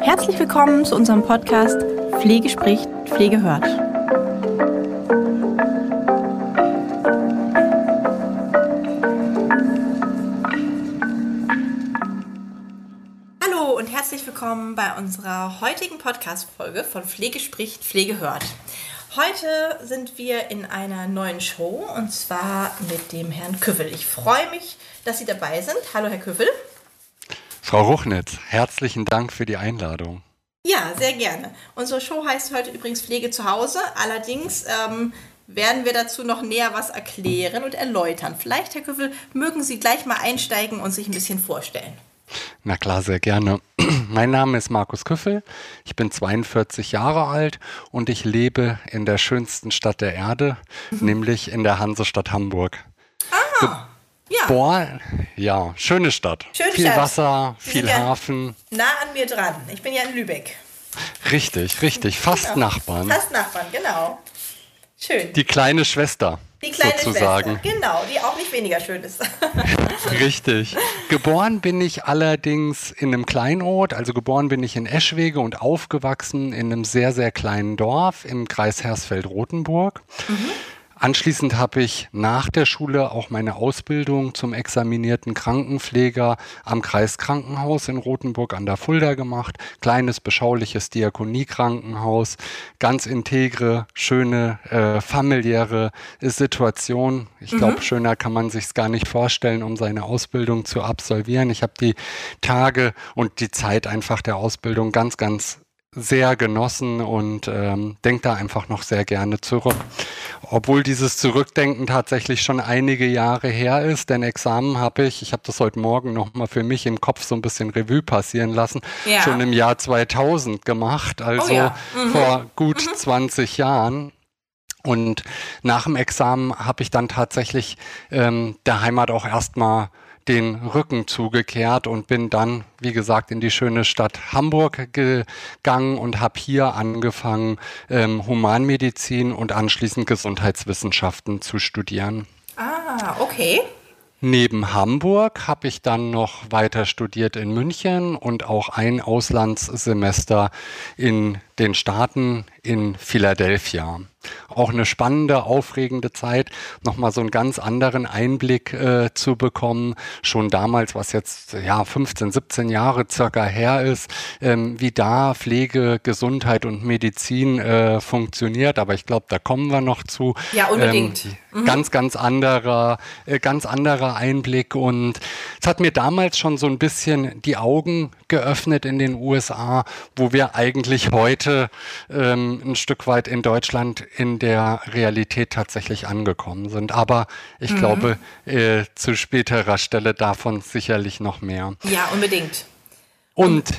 Herzlich willkommen zu unserem Podcast Pflege spricht, Pflege hört. Hallo und herzlich willkommen bei unserer heutigen Podcast-Folge von Pflege spricht, Pflege hört. Heute sind wir in einer neuen Show und zwar mit dem Herrn Küffel. Ich freue mich, dass Sie dabei sind. Hallo, Herr Küffel. Frau Ruchnitz, herzlichen Dank für die Einladung. Ja, sehr gerne. Unsere Show heißt heute übrigens Pflege zu Hause. Allerdings ähm, werden wir dazu noch näher was erklären und erläutern. Vielleicht, Herr Küffel, mögen Sie gleich mal einsteigen und sich ein bisschen vorstellen. Na klar, sehr gerne. Mein Name ist Markus Küffel. Ich bin 42 Jahre alt und ich lebe in der schönsten Stadt der Erde, mhm. nämlich in der Hansestadt Hamburg. Ah, ja. Boah, ja, schöne Stadt. Schöne viel Stadt. Wasser, viel ja Hafen. Nah an mir dran. Ich bin ja in Lübeck. Richtig, richtig. Fast Genau. Nachbarn. Fast Nachbarn, genau. Schön. Die kleine Schwester. Die kleine sozusagen. Schwester. Genau, die auch nicht weniger schön ist. Richtig. Geboren bin ich allerdings in einem Kleinort, also geboren bin ich in Eschwege und aufgewachsen in einem sehr, sehr kleinen Dorf im Kreis Hersfeld-Rotenburg. Anschließend habe ich nach der Schule auch meine Ausbildung zum examinierten Krankenpfleger am Kreiskrankenhaus in Rothenburg an der Fulda gemacht. Kleines, beschauliches Diakoniekrankenhaus, ganz integre, schöne, äh, familiäre Situation. Ich glaube, schöner kann man sich gar nicht vorstellen, um seine Ausbildung zu absolvieren. Ich habe die Tage und die Zeit einfach der Ausbildung ganz, ganz sehr genossen und ähm, denke da einfach noch sehr gerne zurück. Obwohl dieses Zurückdenken tatsächlich schon einige Jahre her ist, denn Examen habe ich, ich habe das heute Morgen nochmal für mich im Kopf so ein bisschen Revue passieren lassen, Ja. schon im Jahr 2000 gemacht, also Oh ja. vor gut 20 Jahren. Und nach dem Examen habe ich dann tatsächlich ähm, der Heimat auch erstmal den Rücken zugekehrt und bin dann, wie gesagt, in die schöne Stadt Hamburg gegangen und habe hier angefangen, ähm, Humanmedizin und anschließend Gesundheitswissenschaften zu studieren. ah, okay. Neben Hamburg habe ich dann noch weiter studiert in München und auch ein Auslandssemester in den Staaten in Philadelphia. Auch eine spannende, aufregende Zeit, nochmal so einen ganz anderen Einblick äh, zu bekommen. Schon damals, was jetzt ja 15, 17 Jahre circa her ist, ähm, wie da Pflege, Gesundheit und Medizin äh, funktioniert. Aber ich glaube, da kommen wir noch zu. Ja, unbedingt. Ähm, Ganz, ganz anderer, äh, ganz anderer Einblick. Und es hat mir damals schon so ein bisschen die Augen geöffnet in den USA, wo wir eigentlich heute ähm, ein Stück weit in Deutschland in der Realität tatsächlich angekommen sind. Aber ich glaube, äh, zu späterer Stelle davon sicherlich noch mehr. Ja, unbedingt. Und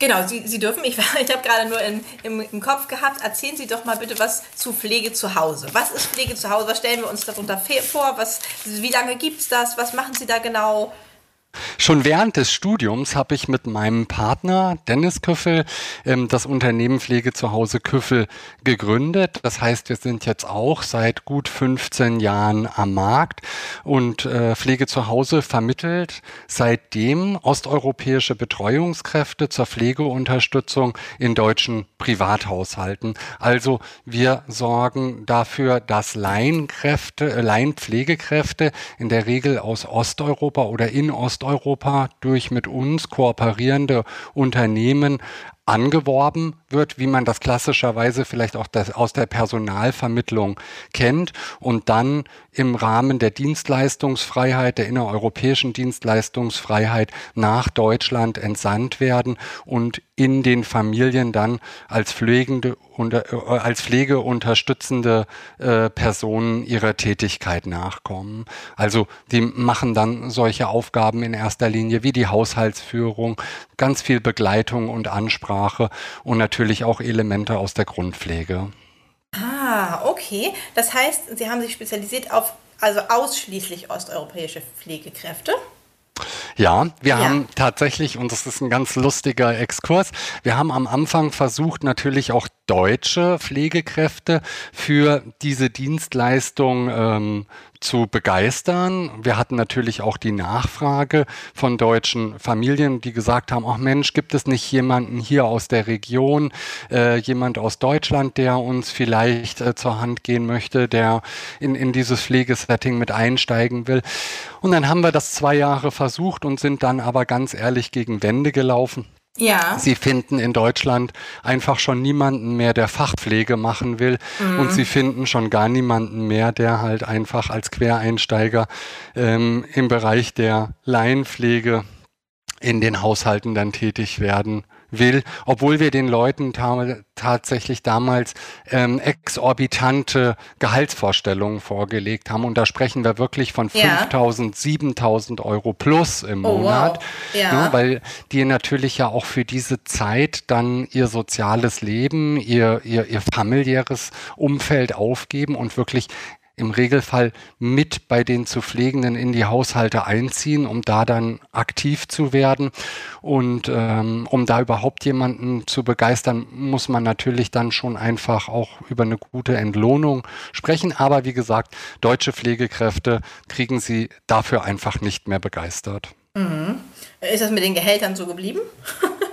Genau, Sie, Sie dürfen, ich, ich habe gerade nur in, im, im Kopf gehabt, erzählen Sie doch mal bitte was zu Pflege zu Hause. Was ist Pflege zu Hause? Was stellen wir uns darunter vor? Was, wie lange gibt es das? Was machen Sie da genau? Schon während des Studiums habe ich mit meinem Partner Dennis Küffel ähm, das Unternehmen Pflege zu Hause Küffel gegründet. Das heißt, wir sind jetzt auch seit gut 15 Jahren am Markt und äh, Pflege zu Hause vermittelt seitdem osteuropäische Betreuungskräfte zur Pflegeunterstützung in deutschen Privathaushalten. Also wir sorgen dafür, dass Laienkräfte, äh, in der Regel aus Osteuropa oder in Osteuropa durch mit uns kooperierende Unternehmen angeworben wird, wie man das klassischerweise vielleicht auch das aus der Personalvermittlung kennt und dann im Rahmen der Dienstleistungsfreiheit, der innereuropäischen Dienstleistungsfreiheit nach Deutschland entsandt werden und in den Familien dann als pflegende äh, als pflegeunterstützende äh, Personen ihrer Tätigkeit nachkommen. Also die machen dann solche Aufgaben in erster Linie wie die Haushaltsführung, ganz viel Begleitung und Ansprache und natürlich auch Elemente aus der Grundpflege. Ah, okay. Das heißt, Sie haben sich spezialisiert auf also ausschließlich osteuropäische Pflegekräfte? Ja, wir ja. haben tatsächlich, und das ist ein ganz lustiger Exkurs, wir haben am Anfang versucht, natürlich auch deutsche Pflegekräfte für diese Dienstleistung ähm, zu begeistern. Wir hatten natürlich auch die Nachfrage von deutschen Familien, die gesagt haben, ach Mensch, gibt es nicht jemanden hier aus der Region, äh, jemand aus Deutschland, der uns vielleicht äh, zur Hand gehen möchte, der in, in dieses Pflegesetting mit einsteigen will. Und dann haben wir das zwei Jahre versucht und sind dann aber ganz ehrlich gegen Wände gelaufen. Ja. Sie finden in Deutschland einfach schon niemanden mehr, der Fachpflege machen will. Mhm. Und sie finden schon gar niemanden mehr, der halt einfach als Quereinsteiger ähm, im Bereich der Laienpflege in den Haushalten dann tätig werden will, obwohl wir den Leuten ta tatsächlich damals ähm, exorbitante Gehaltsvorstellungen vorgelegt haben. Und da sprechen wir wirklich von ja. 5.000, 7.000 Euro plus im oh, Monat, wow. ja. ne, weil die natürlich ja auch für diese Zeit dann ihr soziales Leben, ihr, ihr, ihr familiäres Umfeld aufgeben und wirklich im Regelfall mit bei den zu Pflegenden in die Haushalte einziehen, um da dann aktiv zu werden. Und ähm, um da überhaupt jemanden zu begeistern, muss man natürlich dann schon einfach auch über eine gute Entlohnung sprechen. Aber wie gesagt, deutsche Pflegekräfte kriegen sie dafür einfach nicht mehr begeistert. Mhm. Ist das mit den Gehältern so geblieben?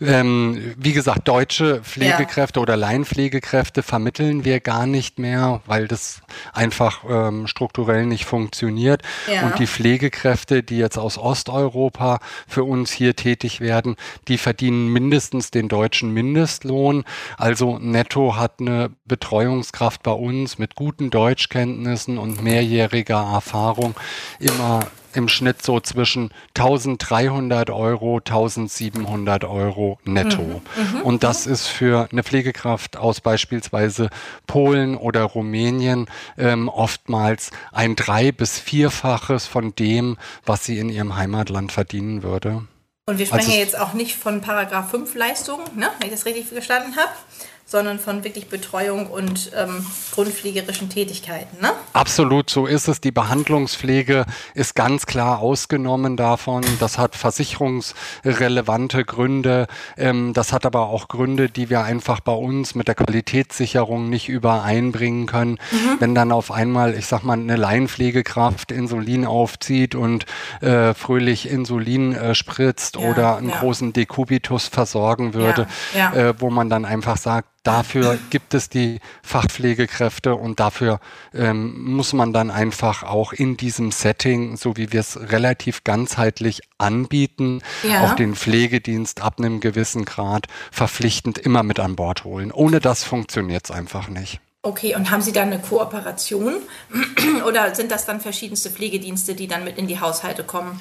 Ähm, wie gesagt, deutsche Pflegekräfte ja. oder Laienpflegekräfte vermitteln wir gar nicht mehr, weil das einfach ähm, strukturell nicht funktioniert. Ja. Und die Pflegekräfte, die jetzt aus Osteuropa für uns hier tätig werden, die verdienen mindestens den deutschen Mindestlohn. Also netto hat eine Betreuungskraft bei uns mit guten Deutschkenntnissen und mehrjähriger Erfahrung immer im Schnitt so zwischen 1300 Euro, 1700 Euro netto. Mhm, mhm, und das ist für eine Pflegekraft aus beispielsweise Polen oder Rumänien ähm, oftmals ein drei- bis vierfaches von dem, was sie in ihrem Heimatland verdienen würde. Und wir sprechen also, jetzt auch nicht von Paragraph 5 Leistungen, ne? wenn ich das richtig verstanden habe sondern von wirklich Betreuung und ähm, grundpflegerischen Tätigkeiten. Ne? Absolut, so ist es. Die Behandlungspflege ist ganz klar ausgenommen davon. Das hat versicherungsrelevante Gründe. Ähm, das hat aber auch Gründe, die wir einfach bei uns mit der Qualitätssicherung nicht übereinbringen können. Mhm. Wenn dann auf einmal, ich sag mal, eine Laienpflegekraft Insulin aufzieht und äh, fröhlich Insulin äh, spritzt ja, oder einen ja. großen Dekubitus versorgen würde, ja, äh, wo man dann einfach sagt, Dafür gibt es die Fachpflegekräfte und dafür ähm, muss man dann einfach auch in diesem Setting, so wie wir es relativ ganzheitlich anbieten, ja. auch den Pflegedienst ab einem gewissen Grad verpflichtend immer mit an Bord holen. Ohne das funktioniert es einfach nicht. Okay, und haben Sie dann eine Kooperation oder sind das dann verschiedenste Pflegedienste, die dann mit in die Haushalte kommen?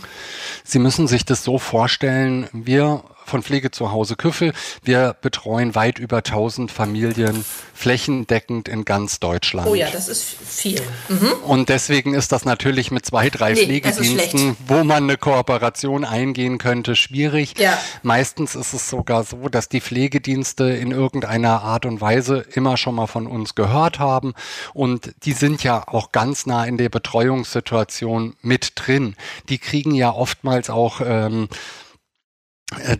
Sie müssen sich das so vorstellen, wir von Pflege zu Hause Küffel. Wir betreuen weit über 1000 Familien flächendeckend in ganz Deutschland. Oh ja, das ist viel. Mhm. Und deswegen ist das natürlich mit zwei, drei nee, Pflegediensten, wo man eine Kooperation eingehen könnte, schwierig. Ja. Meistens ist es sogar so, dass die Pflegedienste in irgendeiner Art und Weise immer schon mal von uns gehört haben und die sind ja auch ganz nah in der Betreuungssituation mit drin. Die kriegen ja oftmals auch ähm, äh,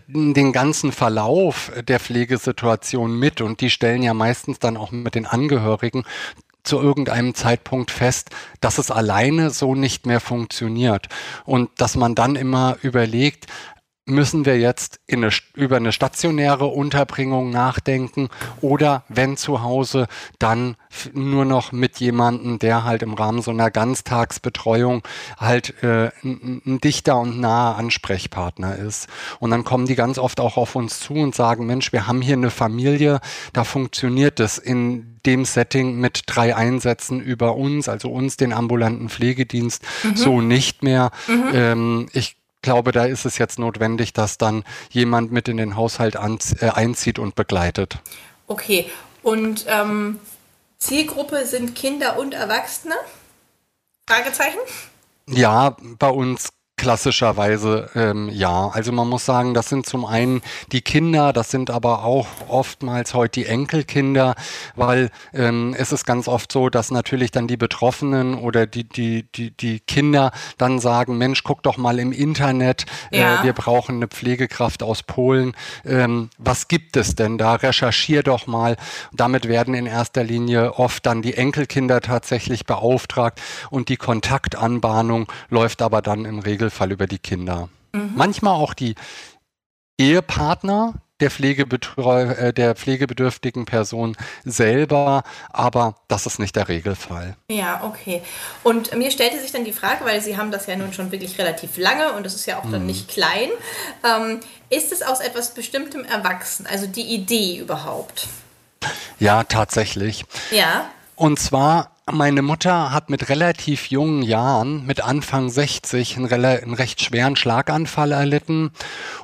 den ganzen Verlauf der Pflegesituation mit. Und die stellen ja meistens dann auch mit den Angehörigen zu irgendeinem Zeitpunkt fest, dass es alleine so nicht mehr funktioniert. Und dass man dann immer überlegt, müssen wir jetzt eine, über eine stationäre Unterbringung nachdenken oder wenn zu Hause, dann nur noch mit jemandem, der halt im Rahmen so einer Ganztagsbetreuung halt äh, ein, ein dichter und naher Ansprechpartner ist. Und dann kommen die ganz oft auch auf uns zu und sagen, Mensch, wir haben hier eine Familie, da funktioniert es in dem Setting mit drei Einsätzen über uns, also uns, den ambulanten Pflegedienst, mhm. so nicht mehr. Mhm. Ähm, ich glaube, da ist es jetzt notwendig, dass dann jemand mit in den Haushalt an, äh, einzieht und begleitet. Okay, und ähm, Zielgruppe sind Kinder und Erwachsene? Fragezeichen? Ja, bei uns Klassischerweise ähm, ja. Also man muss sagen, das sind zum einen die Kinder, das sind aber auch oftmals heute die Enkelkinder, weil ähm, es ist ganz oft so, dass natürlich dann die Betroffenen oder die, die, die, die Kinder dann sagen, Mensch, guck doch mal im Internet, äh, ja. äh, wir brauchen eine Pflegekraft aus Polen. Ähm, was gibt es denn da? Recherchier doch mal. Damit werden in erster Linie oft dann die Enkelkinder tatsächlich beauftragt und die Kontaktanbahnung läuft aber dann im Regel Regelfall über die Kinder. Mhm. Manchmal auch die Ehepartner der, Pflegebetreu äh, der pflegebedürftigen Person selber, aber das ist nicht der Regelfall. Ja, okay. Und mir stellte sich dann die Frage, weil Sie haben das ja nun schon wirklich relativ lange und das ist ja auch dann mhm. nicht klein, ähm, ist es aus etwas Bestimmtem erwachsen, also die Idee überhaupt? Ja, tatsächlich. Ja. Und zwar meine Mutter hat mit relativ jungen Jahren, mit Anfang 60, einen, einen recht schweren Schlaganfall erlitten.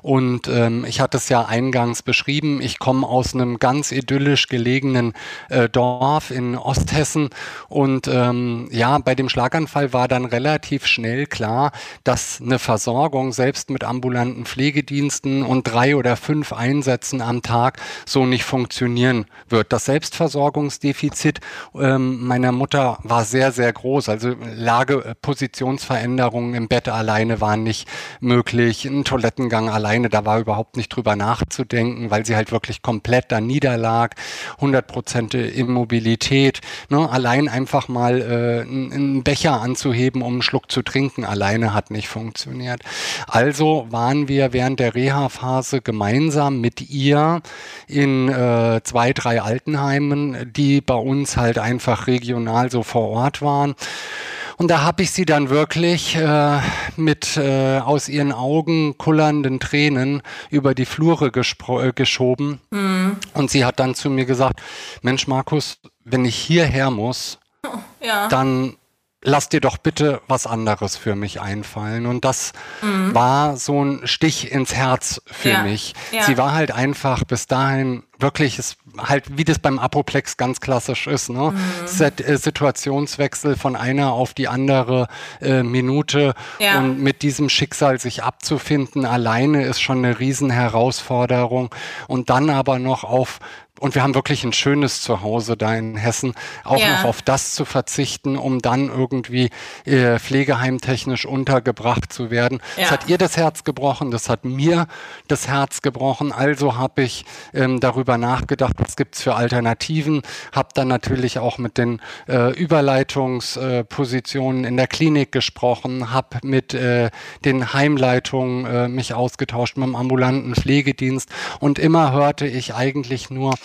Und ähm, ich hatte es ja eingangs beschrieben, ich komme aus einem ganz idyllisch gelegenen äh, Dorf in Osthessen. Und ähm, ja, bei dem Schlaganfall war dann relativ schnell klar, dass eine Versorgung selbst mit ambulanten Pflegediensten und drei oder fünf Einsätzen am Tag so nicht funktionieren wird. Das Selbstversorgungsdefizit ähm, meiner Mutter Mutter war sehr, sehr groß. Also Lage, äh, Positionsveränderungen im Bett alleine waren nicht möglich. Ein Toilettengang alleine, da war überhaupt nicht drüber nachzudenken, weil sie halt wirklich komplett da niederlag. 100 Prozent Immobilität. Ne? Allein einfach mal äh, einen Becher anzuheben, um einen Schluck zu trinken, alleine hat nicht funktioniert. Also waren wir während der Reha-Phase gemeinsam mit ihr in äh, zwei, drei Altenheimen, die bei uns halt einfach regional mal so vor Ort waren. Und da habe ich sie dann wirklich äh, mit äh, aus ihren Augen kullernden Tränen über die Flure äh, geschoben. Mhm. Und sie hat dann zu mir gesagt, Mensch Markus, wenn ich hierher muss, ja. dann lass dir doch bitte was anderes für mich einfallen. Und das mhm. war so ein Stich ins Herz für ja. mich. Ja. Sie war halt einfach bis dahin wirklich ist halt wie das beim Apoplex ganz klassisch ist, ne? Mhm. Äh, Situationswechsel von einer auf die andere äh, Minute ja. und mit diesem Schicksal sich abzufinden alleine ist schon eine Riesenherausforderung und dann aber noch auf und wir haben wirklich ein schönes Zuhause da in Hessen, auch ja. noch auf das zu verzichten, um dann irgendwie äh, pflegeheimtechnisch untergebracht zu werden. Ja. Das hat ihr das Herz gebrochen, das hat mir das Herz gebrochen. Also habe ich ähm, darüber nachgedacht, was gibt's für Alternativen, habe dann natürlich auch mit den äh, Überleitungspositionen äh, in der Klinik gesprochen, habe mit äh, den Heimleitungen äh, mich ausgetauscht, mit dem ambulanten Pflegedienst und immer hörte ich eigentlich nur,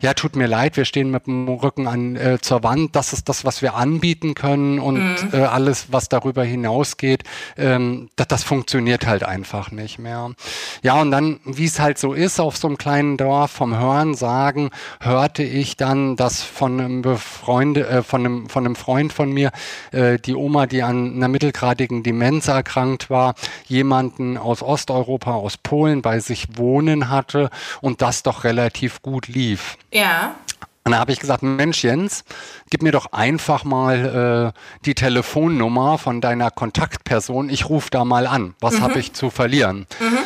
ja, tut mir leid, wir stehen mit dem Rücken an äh, zur Wand, das ist das, was wir anbieten können und mhm. äh, alles, was darüber hinausgeht, ähm, das, das funktioniert halt einfach nicht mehr. Ja, und dann, wie es halt so ist auf so einem kleinen Dorf, vom Hören sagen, hörte ich dann, dass von einem Befreunde, äh, von einem, von einem Freund von mir, äh, die Oma, die an einer mittelgradigen Demenz erkrankt war, jemanden aus Osteuropa, aus Polen bei sich wohnen hatte und das doch relativ gut lief. Ja. Und da habe ich gesagt, Mensch Jens, gib mir doch einfach mal äh, die Telefonnummer von deiner Kontaktperson. Ich rufe da mal an. Was mhm. habe ich zu verlieren? Mhm.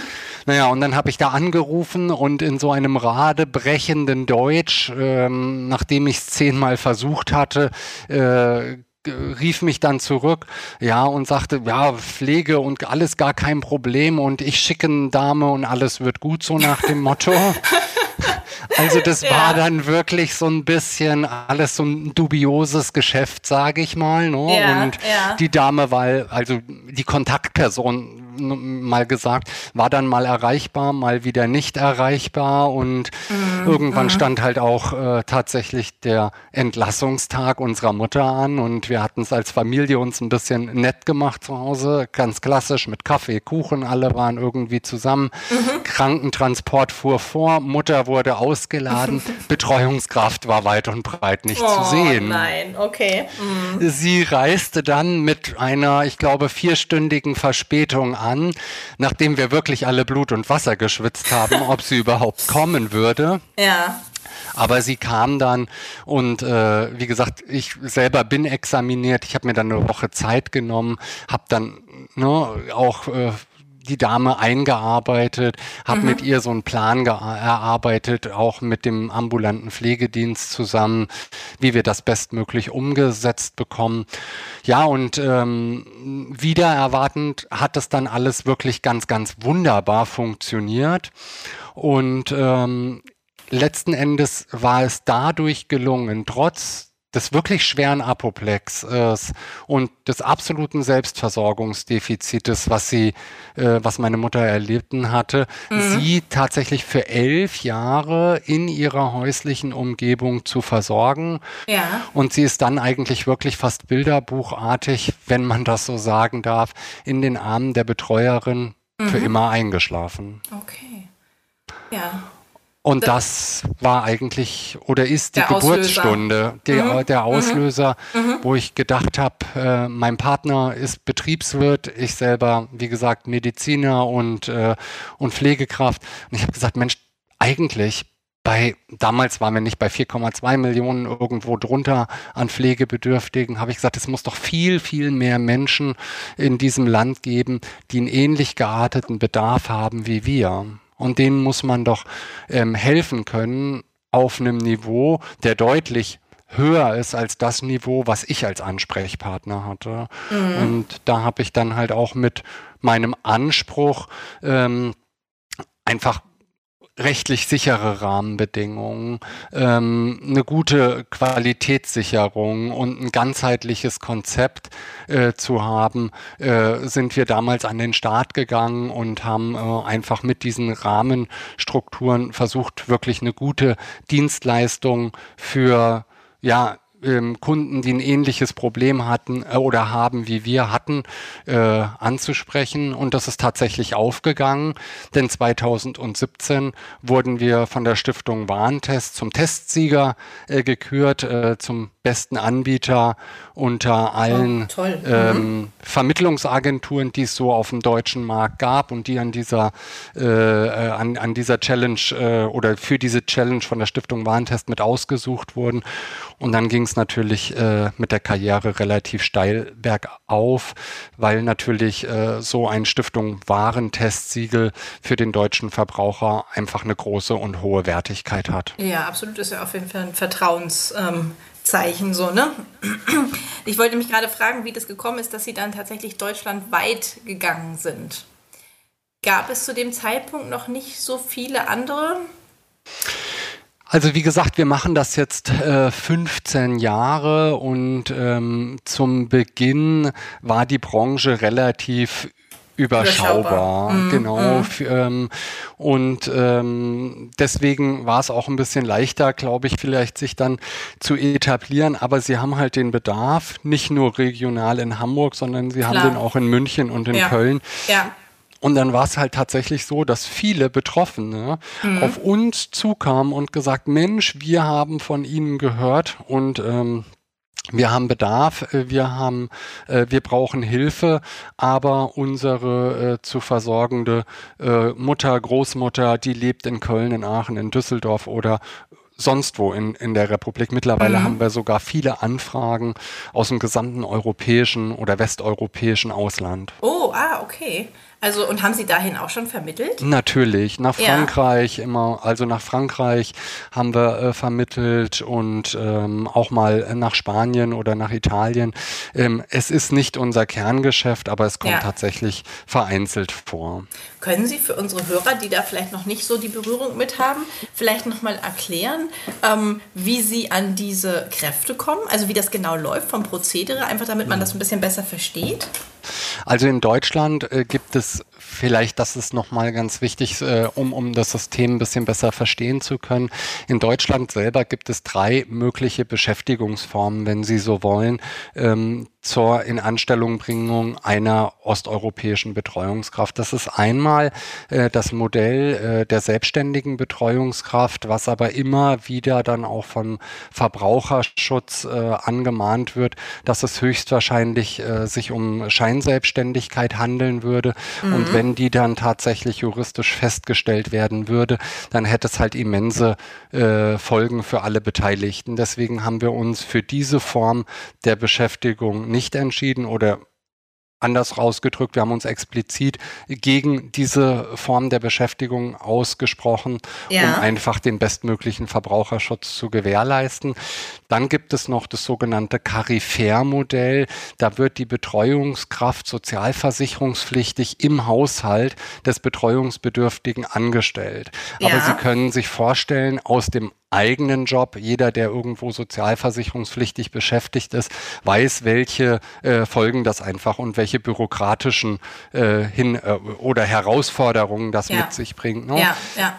Naja, und dann habe ich da angerufen und in so einem radebrechenden Deutsch, ähm, nachdem ich es zehnmal versucht hatte, äh, rief mich dann zurück, ja, und sagte, ja, Pflege und alles gar kein Problem und ich schicke eine Dame und alles wird gut, so nach dem Motto. Also das ja. war dann wirklich so ein bisschen alles so ein dubioses Geschäft, sage ich mal. Ne? Ja, und ja. die Dame war, also die Kontaktperson mal gesagt, war dann mal erreichbar, mal wieder nicht erreichbar und mhm. irgendwann mhm. stand halt auch äh, tatsächlich der Entlassungstag unserer Mutter an und wir hatten es als Familie uns ein bisschen nett gemacht zu Hause, ganz klassisch mit Kaffee, Kuchen, alle waren irgendwie zusammen. Mhm. Krankentransport fuhr vor, Mutter wurde ausgeladen, Betreuungskraft war weit und breit nicht oh, zu sehen. Nein, okay. Mhm. Sie reiste dann mit einer, ich glaube, vierstündigen Verspätung an, nachdem wir wirklich alle Blut und Wasser geschwitzt haben, ob sie überhaupt kommen würde. Ja. Aber sie kam dann und äh, wie gesagt, ich selber bin examiniert. Ich habe mir dann eine Woche Zeit genommen, habe dann ne, auch äh, die Dame eingearbeitet, habe mhm. mit ihr so einen Plan erarbeitet, auch mit dem ambulanten Pflegedienst zusammen, wie wir das bestmöglich umgesetzt bekommen. Ja, und ähm, wieder erwartend hat es dann alles wirklich ganz, ganz wunderbar funktioniert. Und ähm, letzten Endes war es dadurch gelungen, trotz des wirklich schweren Apoplexes und des absoluten Selbstversorgungsdefizites, was sie, äh, was meine Mutter erlitten hatte, mhm. sie tatsächlich für elf Jahre in ihrer häuslichen Umgebung zu versorgen. Ja. Und sie ist dann eigentlich wirklich fast bilderbuchartig, wenn man das so sagen darf, in den Armen der Betreuerin mhm. für immer eingeschlafen. Okay. Ja. Und das war eigentlich oder ist die Geburtsstunde, der, mhm. der mhm. Auslöser, mhm. wo ich gedacht habe, äh, mein Partner ist Betriebswirt, ich selber, wie gesagt, Mediziner und, äh, und Pflegekraft. Und ich habe gesagt, Mensch, eigentlich bei, damals waren wir nicht bei 4,2 Millionen irgendwo drunter an Pflegebedürftigen, habe ich gesagt, es muss doch viel, viel mehr Menschen in diesem Land geben, die einen ähnlich gearteten Bedarf haben wie wir. Und denen muss man doch ähm, helfen können auf einem Niveau, der deutlich höher ist als das Niveau, was ich als Ansprechpartner hatte. Mhm. Und da habe ich dann halt auch mit meinem Anspruch ähm, einfach rechtlich sichere Rahmenbedingungen, ähm, eine gute Qualitätssicherung und ein ganzheitliches Konzept äh, zu haben, äh, sind wir damals an den Start gegangen und haben äh, einfach mit diesen Rahmenstrukturen versucht, wirklich eine gute Dienstleistung für ja, ähm, Kunden, die ein ähnliches Problem hatten äh, oder haben, wie wir hatten, äh, anzusprechen. Und das ist tatsächlich aufgegangen, denn 2017 wurden wir von der Stiftung Warntest zum Testsieger äh, gekürt, äh, zum besten Anbieter unter allen oh, ähm, mhm. Vermittlungsagenturen, die es so auf dem deutschen Markt gab und die an dieser, äh, äh, an, an dieser Challenge oder für diese Challenge von der Stiftung Warentest mit ausgesucht wurden. Und dann ging es natürlich äh, mit der Karriere relativ steil bergauf, weil natürlich äh, so ein Stiftung Warentestsiegel für den deutschen Verbraucher einfach eine große und hohe Wertigkeit hat. Ja, absolut ist ja auf jeden Fall ein Vertrauens. Ähm so, ne? Ich wollte mich gerade fragen, wie das gekommen ist, dass Sie dann tatsächlich deutschlandweit gegangen sind. Gab es zu dem Zeitpunkt noch nicht so viele andere? Also wie gesagt, wir machen das jetzt äh, 15 Jahre und ähm, zum Beginn war die Branche relativ überschaubar, mhm. genau. Mhm. Ähm, und ähm, deswegen war es auch ein bisschen leichter, glaube ich, vielleicht sich dann zu etablieren. Aber sie haben halt den Bedarf, nicht nur regional in Hamburg, sondern sie Klar. haben den auch in München und in ja. Köln. Ja. Und dann war es halt tatsächlich so, dass viele Betroffene mhm. auf uns zukamen und gesagt, Mensch, wir haben von Ihnen gehört und ähm, wir haben Bedarf, äh, wir haben, äh, wir brauchen Hilfe, aber unsere äh, zu versorgende äh, Mutter, Großmutter, die lebt in Köln, in Aachen, in Düsseldorf oder sonst wo in, in der Republik. Mittlerweile mhm. haben wir sogar viele Anfragen aus dem gesamten europäischen oder westeuropäischen Ausland. Oh, ah, okay. Also und haben Sie dahin auch schon vermittelt? Natürlich, nach Frankreich ja. immer, also nach Frankreich haben wir äh, vermittelt und ähm, auch mal nach Spanien oder nach Italien. Ähm, es ist nicht unser Kerngeschäft, aber es kommt ja. tatsächlich vereinzelt vor. Können Sie für unsere Hörer, die da vielleicht noch nicht so die Berührung mit haben, vielleicht nochmal erklären, ähm, wie Sie an diese Kräfte kommen? Also wie das genau läuft vom Prozedere, einfach damit man das ein bisschen besser versteht? Also in Deutschland äh, gibt es vielleicht, das ist nochmal ganz wichtig, äh, um, um das System ein bisschen besser verstehen zu können. In Deutschland selber gibt es drei mögliche Beschäftigungsformen, wenn Sie so wollen, ähm, zur Inanstellungbringung einer osteuropäischen Betreuungskraft. Das ist einmal äh, das Modell äh, der selbstständigen Betreuungskraft, was aber immer wieder dann auch vom Verbraucherschutz äh, angemahnt wird, dass es höchstwahrscheinlich äh, sich um Scheinselbstständigkeit handeln würde. Mhm. Und wenn die dann tatsächlich juristisch festgestellt werden würde, dann hätte es halt immense äh, Folgen für alle Beteiligten. Deswegen haben wir uns für diese Form der Beschäftigung nicht entschieden oder anders rausgedrückt, wir haben uns explizit gegen diese Form der Beschäftigung ausgesprochen, ja. um einfach den bestmöglichen Verbraucherschutz zu gewährleisten. Dann gibt es noch das sogenannte Carifär-Modell. Da wird die Betreuungskraft sozialversicherungspflichtig im Haushalt des Betreuungsbedürftigen angestellt. Ja. Aber Sie können sich vorstellen, aus dem eigenen Job. Jeder, der irgendwo sozialversicherungspflichtig beschäftigt ist, weiß, welche äh, Folgen das einfach und welche bürokratischen äh, hin äh, oder Herausforderungen das ja. mit sich bringt. Ne? Ja, ja.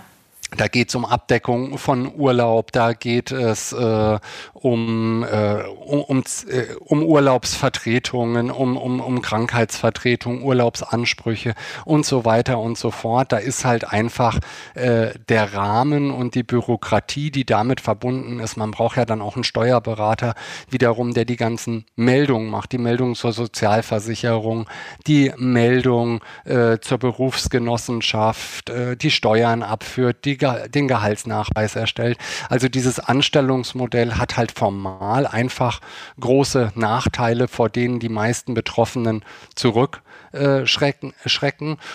Da geht es um Abdeckung von Urlaub, da geht es äh, um, äh, um, um, äh, um Urlaubsvertretungen, um, um, um Krankheitsvertretungen, Urlaubsansprüche und so weiter und so fort. Da ist halt einfach äh, der Rahmen und die Bürokratie, die damit verbunden ist. Man braucht ja dann auch einen Steuerberater wiederum, der die ganzen Meldungen macht. Die Meldung zur Sozialversicherung, die Meldung äh, zur Berufsgenossenschaft, äh, die Steuern abführt, die den Gehaltsnachweis erstellt. Also dieses Anstellungsmodell hat halt formal einfach große Nachteile, vor denen die meisten Betroffenen zurückschrecken. Äh, schrecken.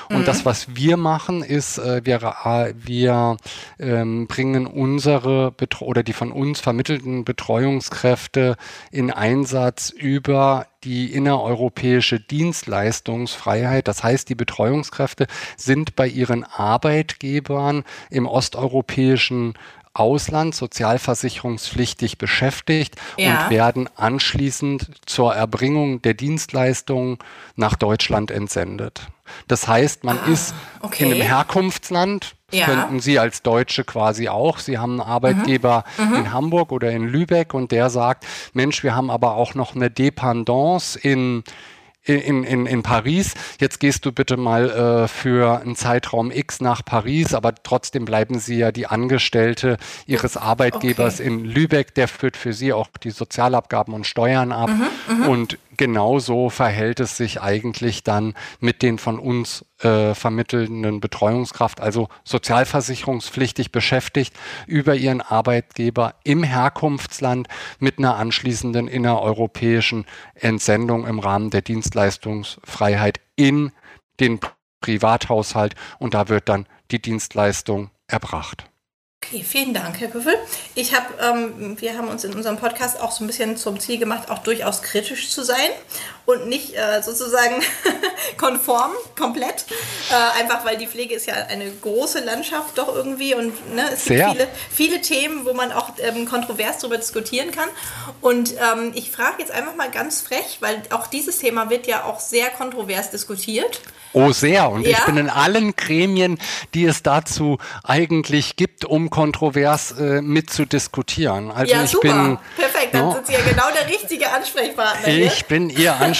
Und mhm. das, was wir machen, ist, äh, wir, äh, wir ähm, bringen unsere Betro oder die von uns vermittelten Betreuungskräfte in Einsatz über die innereuropäische Dienstleistungsfreiheit. Das heißt, die Betreuungskräfte sind bei ihren Arbeitgebern im osteuropäischen Ausland sozialversicherungspflichtig beschäftigt ja. und werden anschließend zur Erbringung der Dienstleistungen nach Deutschland entsendet. Das heißt, man ah, ist okay. in einem Herkunftsland, das ja. könnten Sie als Deutsche quasi auch. Sie haben einen Arbeitgeber mhm. Mhm. in Hamburg oder in Lübeck und der sagt, Mensch, wir haben aber auch noch eine Dependance in in, in, in Paris. Jetzt gehst du bitte mal äh, für einen Zeitraum X nach Paris, aber trotzdem bleiben sie ja die Angestellte ihres Arbeitgebers okay. in Lübeck. Der führt für sie auch die Sozialabgaben und Steuern ab. Mhm, mhm. und genauso verhält es sich eigentlich dann mit den von uns äh, vermittelnden Betreuungskraft, also sozialversicherungspflichtig beschäftigt über ihren Arbeitgeber im Herkunftsland mit einer anschließenden innereuropäischen Entsendung im Rahmen der Dienstleistungsfreiheit in den Privathaushalt und da wird dann die Dienstleistung erbracht. Okay, vielen Dank, Herr Küffel. Ich habe, ähm, wir haben uns in unserem Podcast auch so ein bisschen zum Ziel gemacht, auch durchaus kritisch zu sein und nicht äh, sozusagen konform, komplett. Äh, einfach weil die Pflege ist ja eine große Landschaft doch irgendwie und ne, es Sehr. gibt viele, viele Themen, wo man auch ähm, kontrovers darüber diskutieren kann. Und ähm, ich frage jetzt einfach mal ganz frech, weil auch dieses Thema wird ja auch sehr kontrovers diskutiert. Oh, sehr. Und ja? ich bin in allen Gremien, die es dazu eigentlich gibt, um kontrovers äh, mitzudiskutieren. Also ja, ich super. bin. Perfekt, dann no, sind Sie ja genau der richtige Ansprechpartner. Ich hier. bin Ihr Ansprechpartner,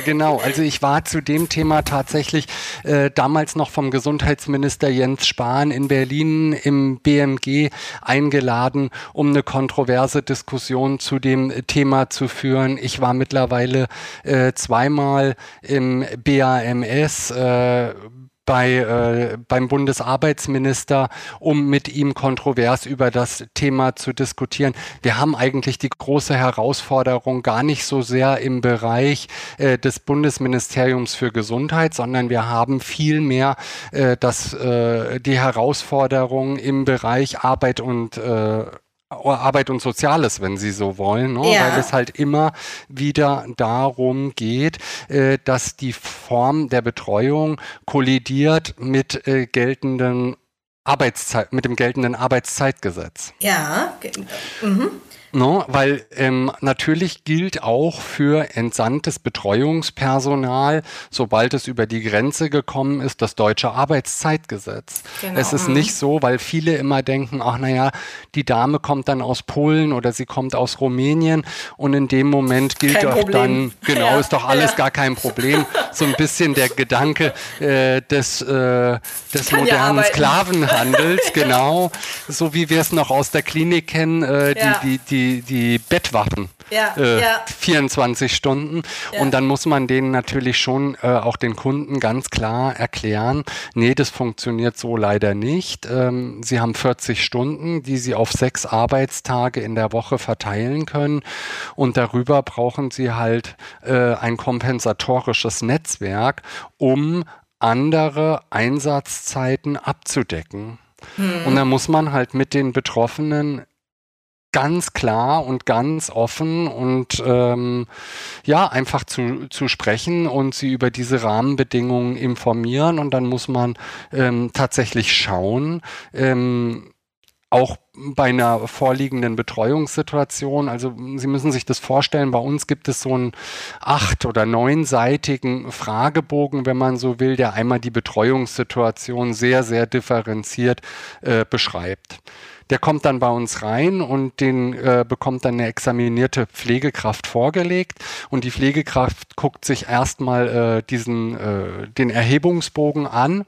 genau. Also ich war zu dem Thema tatsächlich äh, damals noch vom Gesundheitsminister Jens Spahn in Berlin im BMG eingeladen, um eine kontroverse Diskussion zu dem Thema zu führen. Ich war mittlerweile äh, zweimal im BAMS äh, bei, äh, beim Bundesarbeitsminister, um mit ihm kontrovers über das Thema zu diskutieren. Wir haben eigentlich die große Herausforderung gar nicht so sehr im Bereich äh, des Bundesministeriums für Gesundheit, sondern wir haben vielmehr äh, das, äh, die Herausforderung im Bereich Arbeit und äh, Arbeit und Soziales, wenn Sie so wollen, ne? ja. weil es halt immer wieder darum geht, äh, dass die Form der Betreuung kollidiert mit äh, geltenden Arbeitszeit, mit dem geltenden Arbeitszeitgesetz. Ja. Mhm. No, weil ähm, natürlich gilt auch für entsandtes Betreuungspersonal, sobald es über die Grenze gekommen ist, das deutsche Arbeitszeitgesetz. Genau. Es ist nicht so, weil viele immer denken, ach naja, die Dame kommt dann aus Polen oder sie kommt aus Rumänien und in dem Moment gilt kein doch Problem. dann, genau, ja. ist doch alles ja. gar kein Problem. So ein bisschen der Gedanke äh, des, äh, des modernen ja Sklavenhandels, genau, so wie wir es noch aus der Klinik kennen, äh, die, die, die die, die Bettwachen Ja, äh, ja. 24 Stunden. Ja. Und dann muss man denen natürlich schon äh, auch den Kunden ganz klar erklären, nee, das funktioniert so leider nicht. Ähm, sie haben 40 Stunden, die sie auf sechs Arbeitstage in der Woche verteilen können. Und darüber brauchen sie halt äh, ein kompensatorisches Netzwerk, um andere Einsatzzeiten abzudecken. Und dann muss man halt mit den Betroffenen ganz klar und ganz offen und ähm, ja, einfach zu, zu sprechen und sie über diese Rahmenbedingungen informieren und dann muss man ähm, tatsächlich schauen, ähm, auch bei einer vorliegenden Betreuungssituation, also Sie müssen sich das vorstellen, bei uns gibt es so einen acht- oder neunseitigen Fragebogen, wenn man so will, der einmal die Betreuungssituation sehr, sehr differenziert äh, beschreibt. Der kommt dann bei uns rein und den äh, bekommt dann eine examinierte Pflegekraft vorgelegt und die Pflegekraft guckt sich erstmal äh, diesen äh, den Erhebungsbogen an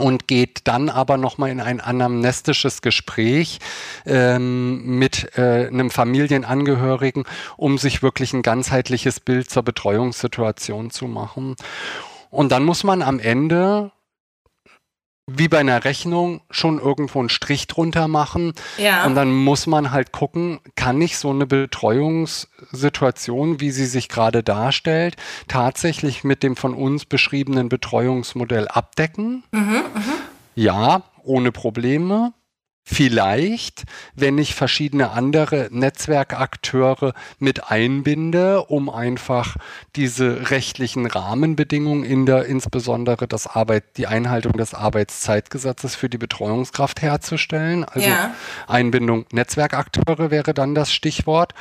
und geht dann aber nochmal in ein anamnestisches Gespräch ähm, mit äh, einem Familienangehörigen, um sich wirklich ein ganzheitliches Bild zur Betreuungssituation zu machen. Und dann muss man am Ende wie bei einer Rechnung schon irgendwo einen Strich drunter machen. Ja. Und dann muss man halt gucken, kann ich so eine Betreuungssituation, wie sie sich gerade darstellt, tatsächlich mit dem von uns beschriebenen Betreuungsmodell abdecken? Ja, ohne Probleme. Vielleicht, wenn ich verschiedene andere Netzwerkakteure mit einbinde, um einfach diese rechtlichen Rahmenbedingungen in der insbesondere das Arbeit, die Einhaltung des Arbeitszeitgesetzes für die Betreuungskraft herzustellen. Also Ja. Einbindung Netzwerkakteure wäre dann das Stichwort.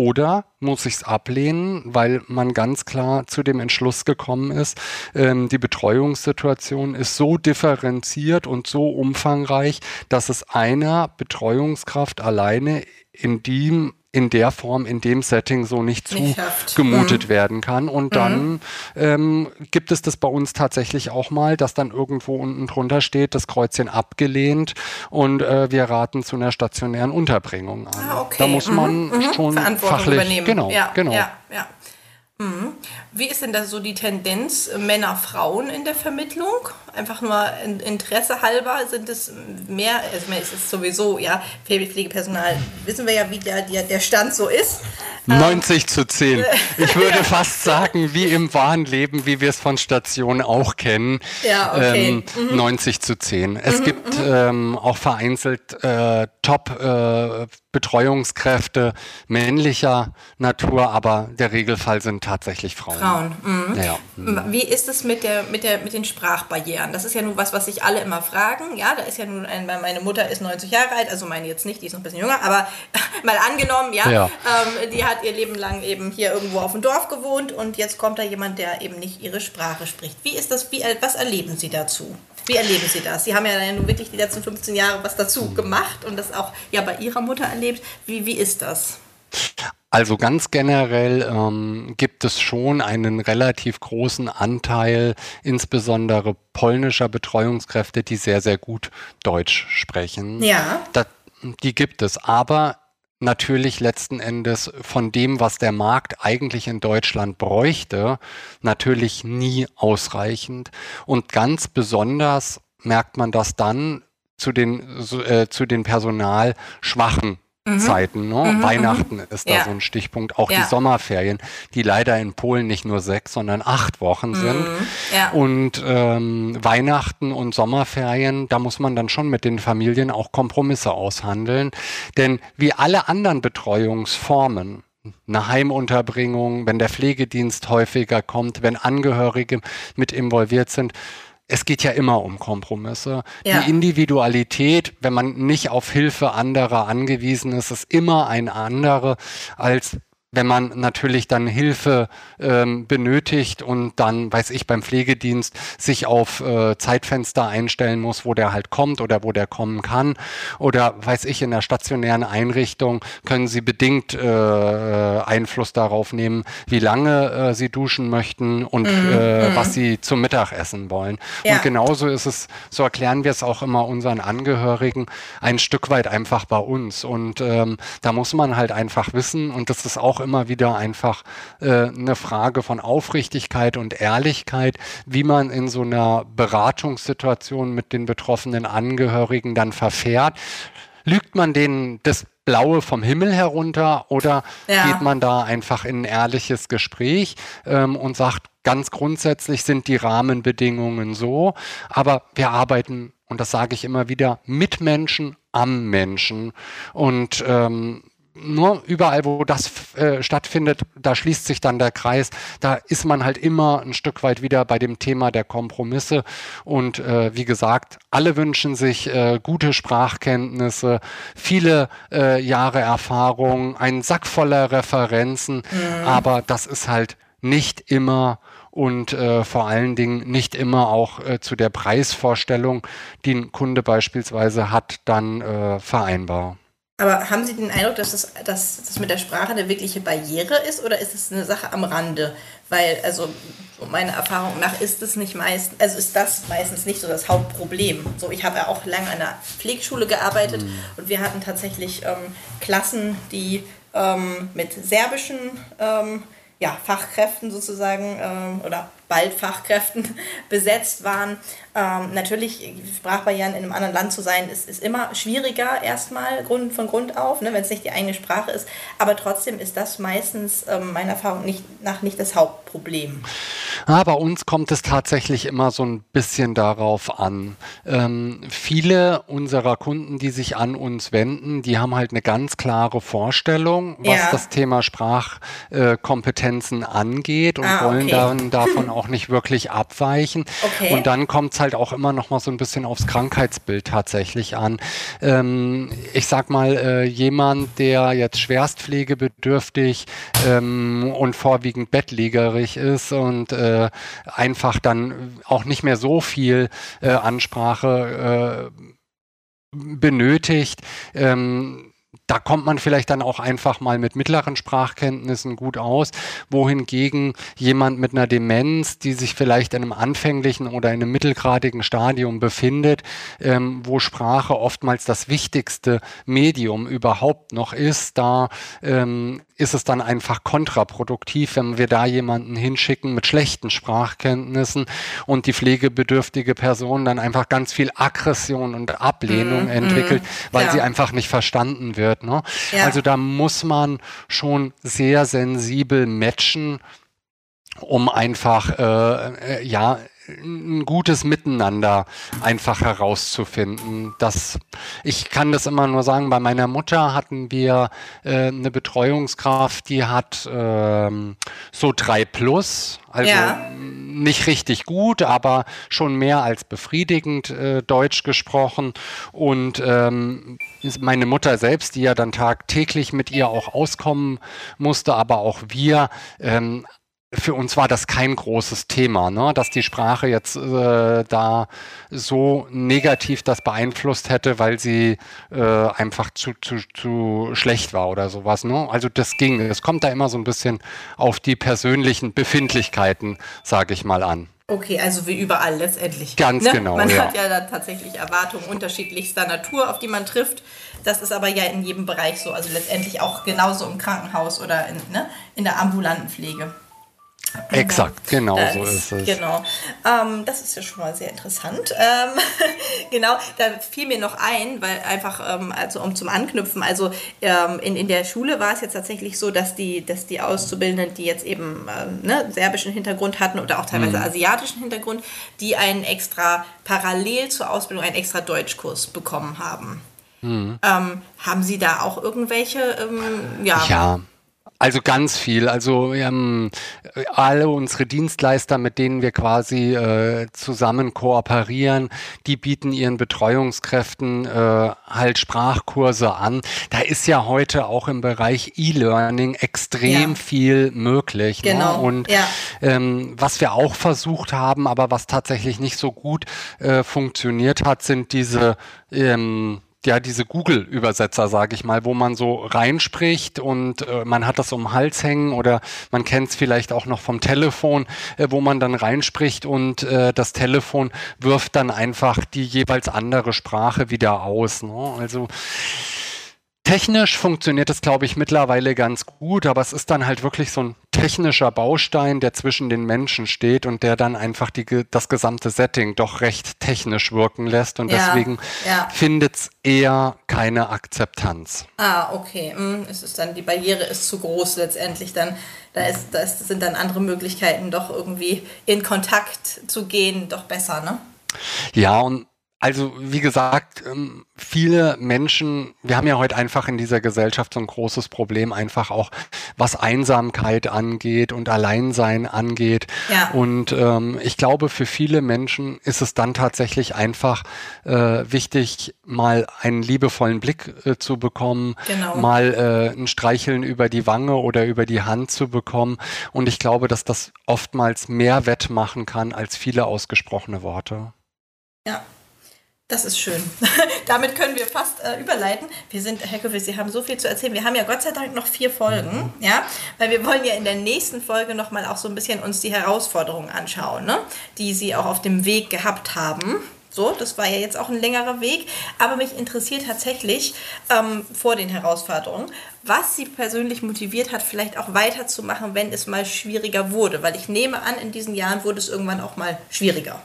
Oder muss ich es ablehnen, weil man ganz klar zu dem Entschluss gekommen ist, ähm, die Betreuungssituation ist so differenziert und so umfangreich, dass es einer Betreuungskraft alleine in dem in der Form, in dem Setting so nicht zugemutet werden kann. Und dann ähm, gibt es das bei uns tatsächlich auch mal, dass dann irgendwo unten drunter steht, das Kreuzchen abgelehnt und äh, wir raten zu einer stationären Unterbringung an. Ah, okay. Da muss man Mhm, mhm. schon fachlich übernehmen. genau, ja, genau. Ja, ja. Mhm. Wie ist denn da so die Tendenz äh, Männer-Frauen in der Vermittlung? Einfach nur in- Interesse halber sind es mehr, also es ist sowieso, ja, Pflegepersonal, wissen wir ja, wie der, der, der Stand so ist. 90 zu 10. Ich würde fast sagen, wie im wahren Leben, wie wir es von Stationen auch kennen. Ja, okay. Ähm, 90 zu 10. Es gibt ähm, auch vereinzelt äh, Top-Betreuungskräfte männlicher Natur, aber der Regelfall sind tatsächlich Frauen. Frauen. Mhm. Ja. Wie ist es mit, der, mit, der, mit den Sprachbarrieren? Das ist ja nun was, was sich alle immer fragen. Ja, da ist ja nun ein, meine Mutter ist 90 Jahre alt, also meine jetzt nicht, die ist noch ein bisschen jünger, aber mal angenommen, ja, Ja. Ähm, die hat ihr Leben lang eben hier irgendwo auf dem Dorf gewohnt und jetzt kommt da jemand, der eben nicht ihre Sprache spricht. Wie ist das, wie, was erleben Sie dazu? Wie erleben Sie das? Sie haben ja nun wirklich die letzten 15 Jahre was dazu gemacht und das auch ja bei Ihrer Mutter erlebt. Wie, wie ist das? Also ganz generell ähm, gibt es schon einen relativ großen Anteil, insbesondere polnischer Betreuungskräfte, die sehr, sehr gut Deutsch sprechen. Ja. Da, die gibt es, aber natürlich letzten Endes von dem, was der Markt eigentlich in Deutschland bräuchte, natürlich nie ausreichend. Und ganz besonders merkt man das dann zu den, äh, zu den personalschwachen Zeiten. Ne? Weihnachten ist da Mhm. Ja. so ein Stichpunkt. Auch Ja. die Sommerferien, die leider in Polen nicht nur sechs, sondern acht Wochen sind. Mhm. Ja. Und ähm, Weihnachten und Sommerferien, da muss man dann schon mit den Familien auch Kompromisse aushandeln. Denn wie alle anderen Betreuungsformen, eine Heimunterbringung, wenn der Pflegedienst häufiger kommt, wenn Angehörige mit involviert sind, es geht ja immer um Kompromisse. Ja. Die Individualität, wenn man nicht auf Hilfe anderer angewiesen ist, ist immer eine andere als wenn man natürlich dann Hilfe ähm, benötigt und dann, weiß ich, beim Pflegedienst sich auf äh, Zeitfenster einstellen muss, wo der halt kommt oder wo der kommen kann. Oder weiß ich, in der stationären Einrichtung können Sie bedingt äh, Einfluss darauf nehmen, wie lange äh, Sie duschen möchten und mhm, äh, mhm. was Sie zum Mittag essen wollen. Ja. Und genauso ist es, so erklären wir es auch immer unseren Angehörigen, ein Stück weit einfach bei uns. Und ähm, da muss man halt einfach wissen, und das ist auch immer wieder einfach äh, eine Frage von Aufrichtigkeit und Ehrlichkeit, wie man in so einer Beratungssituation mit den betroffenen Angehörigen dann verfährt. Lügt man denen das Blaue vom Himmel herunter oder ja. geht man da einfach in ein ehrliches Gespräch ähm, und sagt, ganz grundsätzlich sind die Rahmenbedingungen so, aber wir arbeiten, und das sage ich immer wieder, mit Menschen am Menschen. Und ähm, nur überall, wo das äh, stattfindet, da schließt sich dann der Kreis. Da ist man halt immer ein Stück weit wieder bei dem Thema der Kompromisse. Und äh, wie gesagt, alle wünschen sich äh, gute Sprachkenntnisse, viele äh, Jahre Erfahrung, einen Sack voller Referenzen. Mhm. Aber das ist halt nicht immer und äh, vor allen Dingen nicht immer auch äh, zu der Preisvorstellung, die ein Kunde beispielsweise hat, dann äh, vereinbar. Aber haben Sie den Eindruck, dass das, dass das mit der Sprache eine wirkliche Barriere ist oder ist es eine Sache am Rande? Weil, also meiner Erfahrung nach ist es nicht meist, also ist das meistens nicht so das Hauptproblem. So, ich habe ja auch lange an einer Pflegeschule gearbeitet mhm. und wir hatten tatsächlich ähm, Klassen, die ähm, mit serbischen ähm, ja, Fachkräften sozusagen ähm, oder bald Fachkräften besetzt waren. Ähm, natürlich, Sprachbarrieren in einem anderen Land zu sein, ist, ist immer schwieriger erstmal Grund, von Grund auf, ne, wenn es nicht die eigene Sprache ist. Aber trotzdem ist das meistens ähm, meiner Erfahrung nicht, nach nicht das Hauptproblem. Ah, bei uns kommt es tatsächlich immer so ein bisschen darauf an. Ähm, viele unserer Kunden, die sich an uns wenden, die haben halt eine ganz klare Vorstellung, was ja. das Thema Sprachkompetenzen äh, angeht und ah, wollen dann davon auch nicht wirklich abweichen. Okay. Und dann kommt halt auch immer noch mal so ein bisschen aufs Krankheitsbild tatsächlich an. Ähm, ich sag mal, äh, jemand, der jetzt schwerstpflegebedürftig ähm, und vorwiegend bettlägerig ist und äh, einfach dann auch nicht mehr so viel äh, Ansprache äh, benötigt. Ähm, da kommt man vielleicht dann auch einfach mal mit mittleren Sprachkenntnissen gut aus, wohingegen jemand mit einer Demenz, die sich vielleicht in einem anfänglichen oder in einem mittelgradigen Stadium befindet, ähm, wo Sprache oftmals das wichtigste Medium überhaupt noch ist, da ähm, ist es dann einfach kontraproduktiv, wenn wir da jemanden hinschicken mit schlechten Sprachkenntnissen und die pflegebedürftige Person dann einfach ganz viel Aggression und Ablehnung mm, entwickelt, mm, weil ja. sie einfach nicht verstanden wird. Ne? Ja. Also da muss man schon sehr sensibel matchen, um einfach äh, äh ja ein gutes Miteinander einfach herauszufinden. Das, ich kann das immer nur sagen, bei meiner Mutter hatten wir äh, eine Betreuungskraft, die hat ähm, so drei plus, also ja. nicht richtig gut, aber schon mehr als befriedigend äh, Deutsch gesprochen. Und ähm, meine Mutter selbst, die ja dann tagtäglich mit ihr auch auskommen musste, aber auch wir, ähm, für uns war das kein großes Thema, ne? dass die Sprache jetzt äh, da so negativ das beeinflusst hätte, weil sie äh, einfach zu, zu, zu schlecht war oder sowas. Ne? Also das ging. Es kommt da immer so ein bisschen auf die persönlichen Befindlichkeiten, sage ich mal, an. Okay, also wie überall letztendlich. Ganz ne? genau. Man ja. hat ja da tatsächlich Erwartungen unterschiedlichster Natur, auf die man trifft. Das ist aber ja in jedem Bereich so. Also letztendlich auch genauso im Krankenhaus oder in, ne, in der ambulanten Pflege. Exakt, genau das, so ist es. Genau, ähm, das ist ja schon mal sehr interessant. Ähm, genau, da fiel mir noch ein, weil einfach, ähm, also um zum Anknüpfen, also ähm, in, in der Schule war es jetzt tatsächlich so, dass die, dass die Auszubildenden, die jetzt eben ähm, ne, serbischen Hintergrund hatten oder auch teilweise mhm. asiatischen Hintergrund, die einen extra parallel zur Ausbildung einen extra Deutschkurs bekommen haben. Mhm. Ähm, haben Sie da auch irgendwelche, ja, ja Also ganz viel. Also ähm, alle unsere Dienstleister, mit denen wir quasi äh, zusammen kooperieren, die bieten ihren Betreuungskräften äh, halt Sprachkurse an. Da ist ja heute auch im Bereich E-Learning extrem ja. viel möglich. Ne? Genau. Ne? Und ja. ähm, was wir auch versucht haben, aber was tatsächlich nicht so gut äh, funktioniert hat, sind diese ähm, ja diese Google-Übersetzer, sage ich mal, wo man so reinspricht und äh, man hat das um den Hals hängen oder man kennt es vielleicht auch noch vom Telefon, äh, wo man dann reinspricht und äh, das Telefon wirft dann einfach die jeweils andere Sprache wieder aus. Ne? Also Technisch funktioniert es, glaube ich, mittlerweile ganz gut, aber es ist dann halt wirklich so ein technischer Baustein, der zwischen den Menschen steht und der dann einfach die, das gesamte Setting doch recht technisch wirken lässt und ja, deswegen ja. findet es eher keine Akzeptanz. Ah, okay. Hm, es ist dann, die Barriere ist zu groß letztendlich dann. Da, ist, da ist, sind dann andere Möglichkeiten, doch irgendwie in Kontakt zu gehen, doch besser, ne? Ja, und also wie gesagt, ähm, viele Menschen, wir haben ja heute einfach in dieser Gesellschaft so ein großes Problem, einfach auch was Einsamkeit angeht und Alleinsein angeht. Ja. Und ähm, ich glaube, für viele Menschen ist es dann tatsächlich einfach äh, wichtig, mal einen liebevollen Blick äh, zu bekommen, genau. mal äh, ein Streicheln über die Wange oder über die Hand zu bekommen. Und ich glaube, dass das oftmals mehr wettmachen kann als viele ausgesprochene Worte. Ja, das ist schön. Damit können wir fast äh, überleiten. Wir sind, Herr Köffel, Sie haben so viel zu erzählen. Wir haben ja Gott sei Dank noch vier Folgen, mhm. ja, weil wir wollen ja in der nächsten Folge nochmal auch so ein bisschen uns die Herausforderungen anschauen, ne? die Sie auch auf dem Weg gehabt haben. So, das war ja jetzt auch ein längerer Weg, aber mich interessiert tatsächlich ähm, vor den Herausforderungen, was Sie persönlich motiviert hat, vielleicht auch weiterzumachen, wenn es mal schwieriger wurde, weil ich nehme an, in diesen Jahren wurde es irgendwann auch mal schwieriger.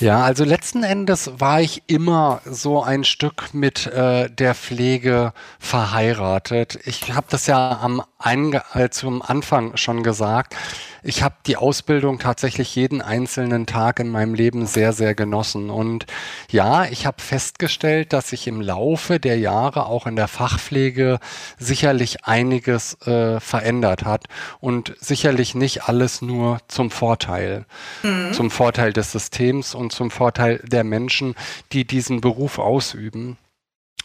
Ja, also letzten Endes war ich immer so ein Stück mit äh, der Pflege verheiratet. Ich habe das ja am Einge äh, zum Anfang schon gesagt. Ich habe die Ausbildung tatsächlich jeden einzelnen Tag in meinem Leben sehr, sehr genossen. Und ja, ich habe festgestellt, dass sich im Laufe der Jahre auch in der Fachpflege sicherlich einiges äh, verändert hat und sicherlich nicht alles nur zum Vorteil, mhm. zum Vorteil des Systems und zum Vorteil der Menschen, die diesen Beruf ausüben.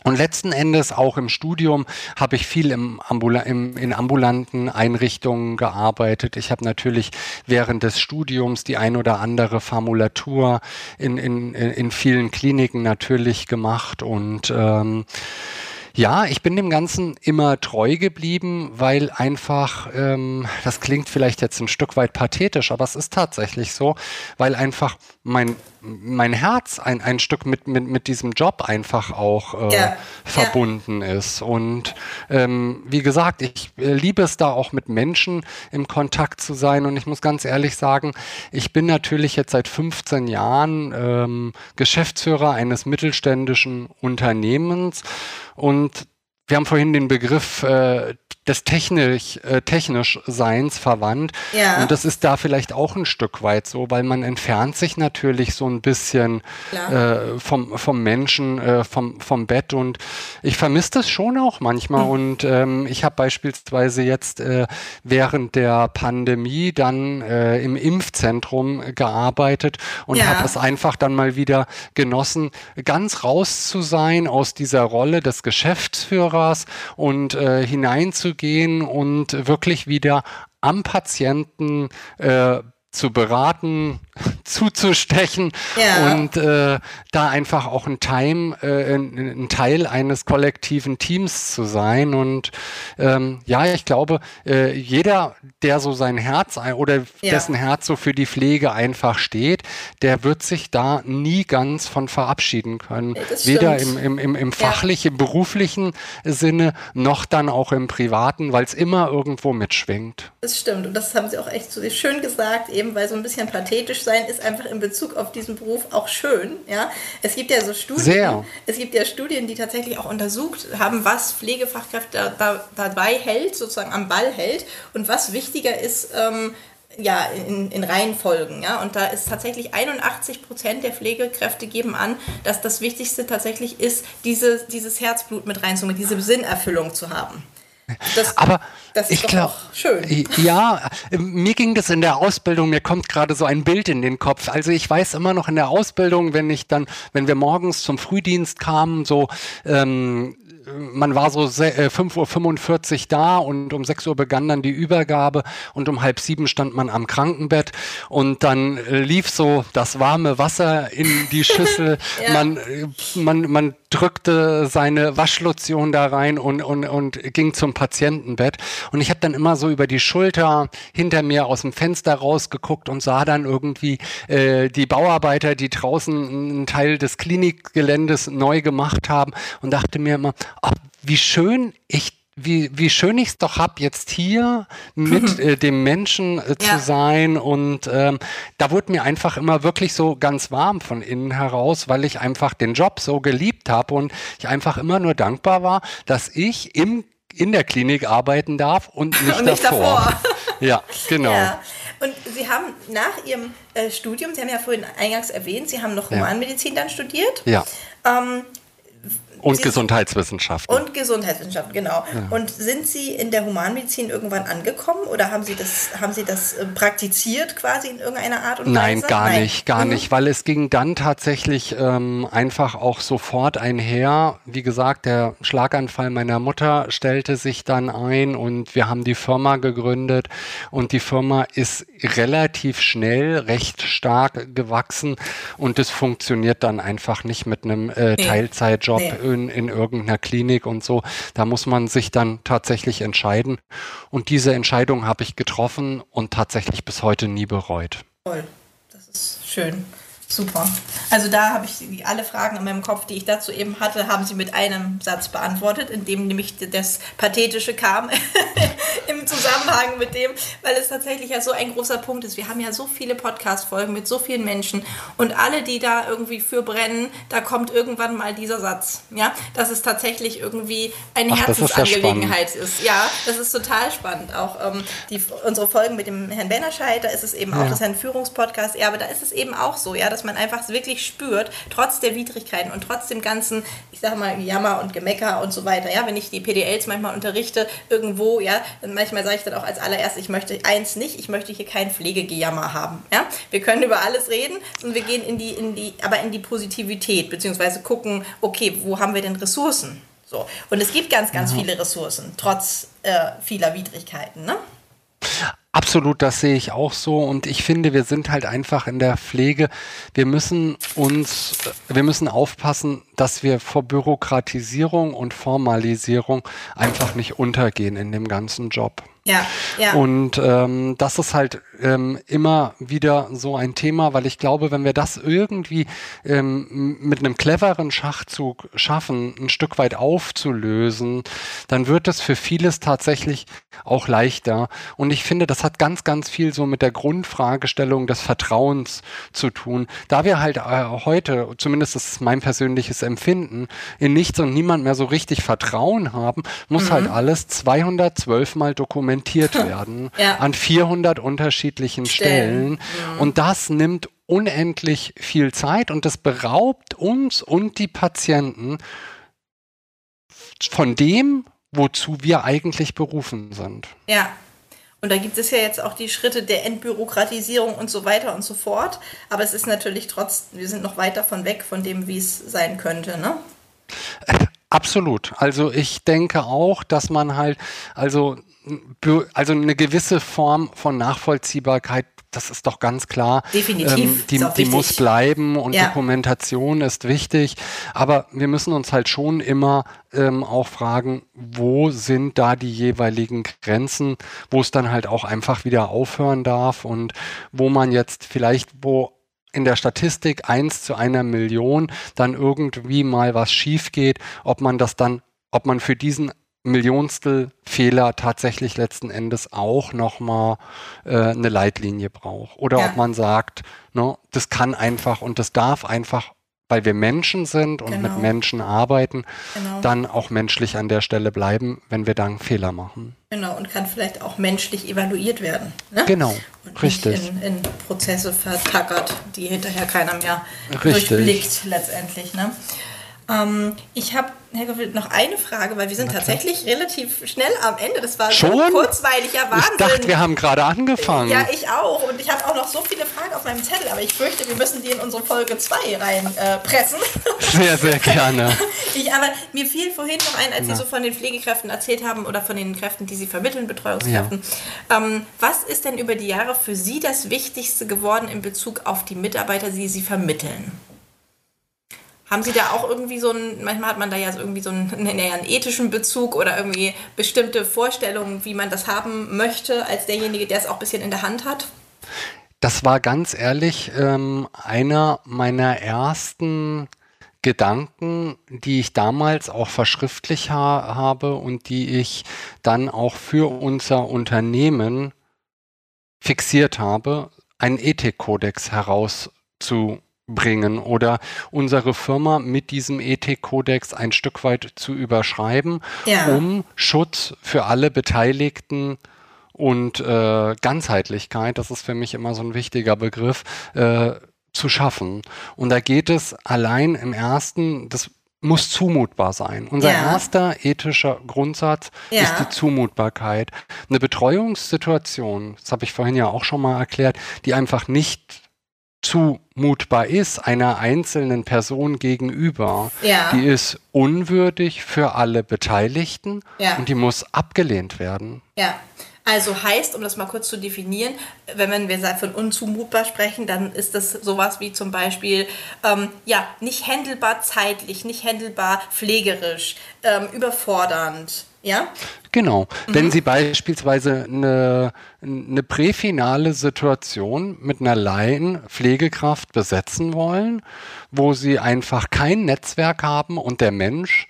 Und letzten Endes auch im Studium habe ich viel im Ambula im, in ambulanten Einrichtungen gearbeitet. Ich habe natürlich während des Studiums die ein oder andere Formulatur in, in, in vielen Kliniken natürlich gemacht und ähm, ja, ich bin dem Ganzen immer treu geblieben, weil einfach, ähm, das klingt vielleicht jetzt ein Stück weit pathetisch, aber es ist tatsächlich so, weil einfach mein, mein Herz ein, ein Stück mit, mit, mit diesem Job einfach auch äh, ja. verbunden ja. ist. Und ähm, wie gesagt, ich äh, liebe es da auch mit Menschen im Kontakt zu sein. Und ich muss ganz ehrlich sagen, ich bin natürlich jetzt seit 15 Jahren ähm, Geschäftsführer eines mittelständischen Unternehmens und wir haben vorhin den Begriff äh, des technisch, äh, technisch Seins verwandt. Ja. Und das ist da vielleicht auch ein Stück weit so, weil man entfernt sich natürlich so ein bisschen äh, vom, vom Menschen, äh, vom, vom Bett. Und ich vermisse das schon auch manchmal. Mhm. Und ähm, ich habe beispielsweise jetzt äh, während der Pandemie dann äh, im Impfzentrum gearbeitet und ja. habe es einfach dann mal wieder genossen, ganz raus zu sein aus dieser Rolle des Geschäftsführers und äh, hineinzugehen gehen und wirklich wieder am Patienten äh, zu beraten, zuzustechen ja. und äh, da einfach auch ein, Time, äh, ein, Teil eines kollektiven Teams zu sein. Und ähm, ja, ich glaube, äh, jeder, der so sein Herz oder ja. dessen Herz so für die Pflege einfach steht, der wird sich da nie ganz von verabschieden können. Weder im, im, im, im fachlichen, ja. beruflichen Sinne noch dann auch im privaten, weil es immer irgendwo mitschwingt. Das stimmt. Und das haben Sie auch echt so schön gesagt, eben weil so ein bisschen pathetisch sein ist einfach in Bezug auf diesen Beruf auch schön. Ja? Es gibt ja so Studien, Sehr. es gibt ja Studien, die tatsächlich auch untersucht haben, was Pflegefachkräfte da, dabei hält, sozusagen am Ball hält und was wichtiger ist, ähm, ja, in, in Reihenfolgen. Ja? Und da ist tatsächlich 81 Prozent der Pflegekräfte geben an, dass das Wichtigste tatsächlich ist, diese, dieses Herzblut mit reinzunehmen, diese Sinnerfüllung zu haben. Das, Aber das ich glaube, schön. Ja, mir ging das in der Ausbildung, mir kommt gerade so ein Bild in den Kopf. Also ich weiß immer noch in der Ausbildung, wenn ich dann, wenn wir morgens zum Frühdienst kamen, so ähm, man war so 5.45 Uhr äh, da und um 6 Uhr begann dann die Übergabe und um halb sieben stand man am Krankenbett und dann äh, lief so das warme Wasser in die Schüssel. ja. man, äh, man, man drückte seine Waschlotion da rein und, und, und ging zum Patientenbett. Und ich habe dann immer so über die Schulter hinter mir aus dem Fenster rausgeguckt und sah dann irgendwie äh, die Bauarbeiter, die draußen einen Teil des Klinikgeländes neu gemacht haben und dachte mir immer, ach, wie schön ich wie, wie schön ich es doch hab, jetzt hier mit äh, dem Menschen äh, zu ja. sein. Und ähm, da wurde mir einfach immer wirklich so ganz warm von innen heraus, weil ich einfach den Job so geliebt habe und ich einfach immer nur dankbar war, dass ich im, in der Klinik arbeiten darf und nicht, und nicht davor. davor. ja, genau. Ja. Und Sie haben nach Ihrem äh, Studium, Sie haben ja vorhin eingangs erwähnt, Sie haben noch Humanmedizin ja. dann studiert. Ja. Ähm, und Sie Gesundheitswissenschaften. Und Gesundheitswissenschaften, genau. Ja. Und sind Sie in der Humanmedizin irgendwann angekommen oder haben Sie das, haben Sie das äh, praktiziert quasi in irgendeiner Art und Weise? Nein, gar Nein. nicht, gar mhm. nicht, weil es ging dann tatsächlich ähm, einfach auch sofort einher. Wie gesagt, der Schlaganfall meiner Mutter stellte sich dann ein und wir haben die Firma gegründet und die Firma ist relativ schnell, recht stark gewachsen und es funktioniert dann einfach nicht mit einem äh, nee. Teilzeitjob. Nee in, in irgendeiner Klinik und so. Da muss man sich dann tatsächlich entscheiden. Und diese Entscheidung habe ich getroffen und tatsächlich bis heute nie bereut. Toll, das ist schön. Super. Also da habe ich alle Fragen in meinem Kopf, die ich dazu eben hatte, haben Sie mit einem Satz beantwortet, in dem nämlich das Pathetische kam im Zusammenhang mit dem, weil es tatsächlich ja so ein großer Punkt ist. Wir haben ja so viele Podcast-Folgen mit so vielen Menschen und alle, die da irgendwie für brennen, da kommt irgendwann mal dieser Satz. Ja, dass es tatsächlich irgendwie eine Ach, Herzensangelegenheit ist, ja, ist, Ja, das ist total spannend. Auch ähm, die, unsere Folgen mit dem Herrn Bennerscheid, da ist es eben auch, ja. das ist ein Führungspodcast, ja, aber da ist es eben auch so, ja, dass man einfach wirklich spürt, trotz der Widrigkeiten und trotz dem ganzen, ich sage mal, Jammer und Gemecker und so weiter. Ja, wenn ich die PDLs manchmal unterrichte, irgendwo, ja, dann manchmal sage ich dann auch als allererstes, ich möchte eins nicht, ich möchte hier kein Pflegegejammer haben. Ja, wir können über alles reden und wir gehen in die, in die, aber in die Positivität, beziehungsweise gucken, okay, wo haben wir denn Ressourcen? So. Und es gibt ganz, ganz ja. viele Ressourcen, trotz äh, vieler Widrigkeiten. Ne? Absolut, das sehe ich auch so. Und ich finde, wir sind halt einfach in der Pflege. Wir müssen uns, wir müssen aufpassen, dass wir vor Bürokratisierung und Formalisierung einfach nicht untergehen in dem ganzen Job. Ja, ja. Und ähm, das ist halt ähm, immer wieder so ein Thema, weil ich glaube, wenn wir das irgendwie ähm, mit einem cleveren Schachzug schaffen, ein Stück weit aufzulösen, dann wird es für vieles tatsächlich auch leichter. Und ich finde, das hat ganz, ganz viel so mit der Grundfragestellung des Vertrauens zu tun. Da wir halt äh, heute, zumindest ist mein persönliches Empfinden, in nichts und niemand mehr so richtig Vertrauen haben, muss halt mhm. halt alles 212 mal dokumentiert dokumentiert werden ja. an 400 unterschiedlichen Stellen. Stellen. Mhm. Und das nimmt unendlich viel Zeit und das beraubt uns und die Patienten von dem, wozu wir eigentlich berufen sind. Ja. Und da gibt es ja jetzt auch die Schritte der Entbürokratisierung und so weiter und so fort. Aber es ist natürlich trotzdem, wir sind noch weit davon weg von dem, wie es sein könnte, ne? Absolut. Also ich denke auch, dass man halt, also also eine gewisse Form von Nachvollziehbarkeit, das ist doch ganz klar. Definitiv. Ähm, die, die muss bleiben und ja. Dokumentation ist wichtig. Aber wir müssen uns halt schon immer ähm, auch fragen, wo sind da die jeweiligen Grenzen, wo es dann halt auch einfach wieder aufhören darf und wo man jetzt vielleicht, wo in der Statistik eins zu einer Million dann irgendwie mal was schief geht, ob man das dann, ob man für diesen Millionstel Fehler tatsächlich letzten Endes auch nochmal äh, eine Leitlinie braucht. Oder ja. ob man sagt, ne, das kann einfach und das darf einfach, weil wir Menschen sind und genau. mit Menschen arbeiten, genau. dann auch menschlich an der Stelle bleiben, wenn wir dann Fehler machen. Genau, und kann vielleicht auch menschlich evaluiert werden. Ne? Genau, und richtig. In, in, Prozesse vertackert, die hinterher keiner mehr richtig. durchblickt letztendlich. Ne? Ähm, ich habe Herr Goffel, noch eine Frage, weil wir sind tatsächlich relativ schnell am Ende. Das war Schon? so kurzweiliger Wahnsinn. Ich dachte, wir haben gerade angefangen. Ja, ich auch. Und ich habe auch noch so viele Fragen auf meinem Zettel, aber ich fürchte, wir müssen die in unsere Folge 2 reinpressen. Äh, sehr, sehr gerne. ich, aber mir fiel vorhin noch ein, als Sie so von den Pflegekräften erzählt haben oder von den Kräften, die Sie vermitteln, Betreuungskräften. Ja. Ähm, was ist denn über die Jahre für Sie das Wichtigste geworden in Bezug auf die Mitarbeiter, die Sie vermitteln? Haben Sie da auch irgendwie so ein, manchmal hat man da ja so irgendwie so einen, naja, einen ethischen Bezug oder irgendwie bestimmte Vorstellungen, wie man das haben möchte, als derjenige, der es auch ein bisschen in der Hand hat? Das war ganz ehrlich ähm, einer meiner ersten Gedanken, die ich damals auch verschriftlich ha habe und die ich dann auch für unser Unternehmen fixiert habe, einen Ethikkodex herauszu bringen oder unsere Firma mit diesem Ethikkodex ein Stück weit zu überschreiben, ja. um Schutz für alle Beteiligten und äh, Ganzheitlichkeit, das ist für mich immer so ein wichtiger Begriff, äh, zu schaffen. Und da geht es allein im ersten, das muss zumutbar sein. Unser ja. erster ethischer Grundsatz ja. ist die Zumutbarkeit. Eine Betreuungssituation, das habe ich vorhin ja auch schon mal erklärt, die einfach nicht zumutbar ist einer einzelnen Person gegenüber, ja. die ist unwürdig für alle Beteiligten ja. und die muss abgelehnt werden. Ja. Also heißt, um das mal kurz zu definieren, wenn wir von unzumutbar sprechen, dann ist das sowas wie zum Beispiel, ähm, ja, nicht händelbar zeitlich, nicht händelbar pflegerisch, ähm, überfordernd, ja? Genau. Mhm. Wenn Sie beispielsweise eine, eine präfinale Situation mit einer Laien-Pflegekraft besetzen wollen, wo Sie einfach kein Netzwerk haben und der Mensch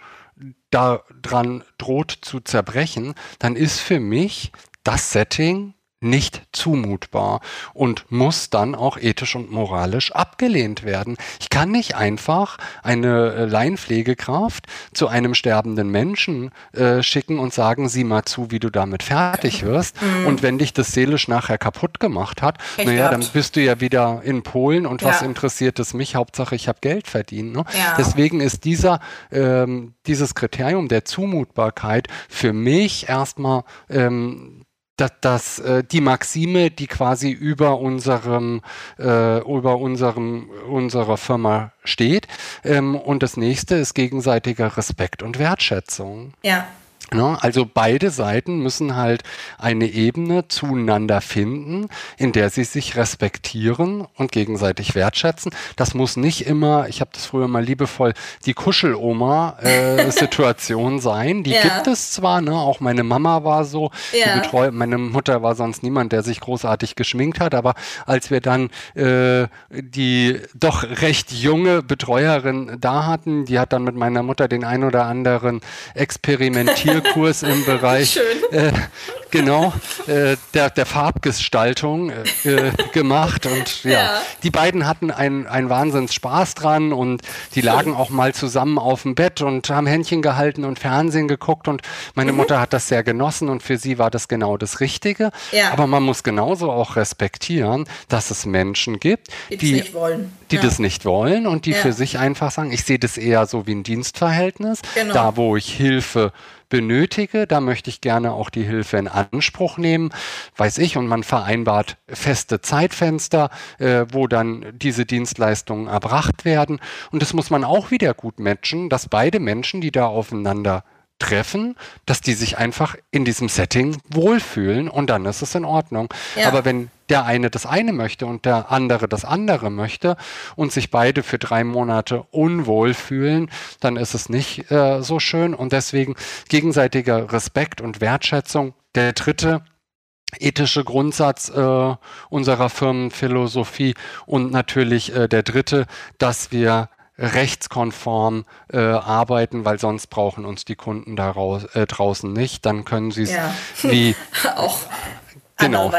daran droht zu zerbrechen, dann ist für mich das Setting nicht zumutbar und muss dann auch ethisch und moralisch abgelehnt werden. Ich kann nicht einfach eine äh, Laienpflegekraft zu einem sterbenden Menschen äh, schicken und sagen, sieh mal zu, wie du damit fertig wirst. Mhm. Und wenn dich das seelisch nachher kaputt gemacht hat, Echt naja, dann bist du ja wieder in Polen und ja. was interessiert es mich? Hauptsache, ich habe Geld verdient. Ne? Ja. Deswegen ist dieser, ähm, dieses Kriterium der Zumutbarkeit für mich erstmal ähm, dass, dass äh, die Maxime, die quasi über unserem, äh, über unserem, unserer Firma steht. Ähm, und das nächste ist gegenseitiger Respekt und Wertschätzung. Ja. Ne? Also beide Seiten müssen halt eine Ebene zueinander finden, in der sie sich respektieren und gegenseitig wertschätzen. Das muss nicht immer, ich habe das früher mal liebevoll, die Kuscheloma-Situation äh, sein. Die ja. gibt es zwar, ne? auch meine Mama war so, ja. Betreu meine Mutter war sonst niemand, der sich großartig geschminkt hat, aber als wir dann äh, die doch recht junge Betreuerin da hatten, die hat dann mit meiner Mutter den ein oder anderen experimentiert Kurs im Bereich äh, genau äh, der, der Farbgestaltung äh, gemacht und ja, ja, die beiden hatten einen, Wahnsinns Spaß dran und die lagen auch mal zusammen auf dem Bett und haben Händchen gehalten und Fernsehen geguckt und meine mhm. Mutter hat das sehr genossen und für sie war das genau das Richtige. Ja. Aber man muss genauso auch respektieren, dass es Menschen gibt, die, die, das, nicht die ja. das nicht wollen und die für sich einfach sagen, ich sehe das eher so wie ein Dienstverhältnis, genau. da wo ich Hilfe benötige, da möchte ich gerne auch die Hilfe in Anspruch nehmen, weiß ich, und man vereinbart feste Zeitfenster, äh, wo dann diese Dienstleistungen erbracht werden. Und das muss man auch wieder gut matchen, dass beide Menschen, die da aufeinander treffen, dass die sich einfach in diesem Setting wohlfühlen und dann ist es in Ordnung. Ja. Aber wenn der eine das eine möchte und der andere das andere möchte und sich beide für drei Monate unwohl fühlen, dann ist es nicht äh, so schön und deswegen gegenseitiger Respekt und Wertschätzung. Der dritte ethische Grundsatz äh, unserer Firmenphilosophie und natürlich äh, der dritte, dass wir rechtskonform äh, arbeiten, weil sonst brauchen uns die Kunden daraus, äh, draußen nicht. Dann können sie es ja. wie auch Genau.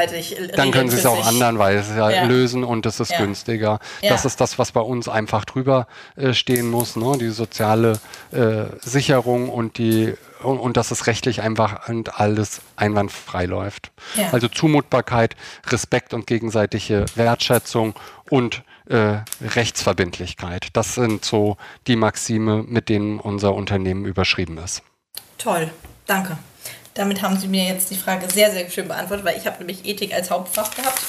Dann können Sie es auch anderweitig ja. lösen und es ist ja. günstiger. Ja. Das ist das, was bei uns einfach drüber äh, stehen muss, ne? die soziale äh, Sicherung und die und, und, dass es rechtlich einfach und alles einwandfrei läuft. Also Zumutbarkeit, Respekt und gegenseitige Wertschätzung und äh, Rechtsverbindlichkeit. Das sind so die Maxime, mit denen unser Unternehmen überschrieben ist. Toll, danke. Damit haben Sie mir jetzt die Frage sehr, sehr schön beantwortet, weil ich habe nämlich Ethik als Hauptfach gehabt.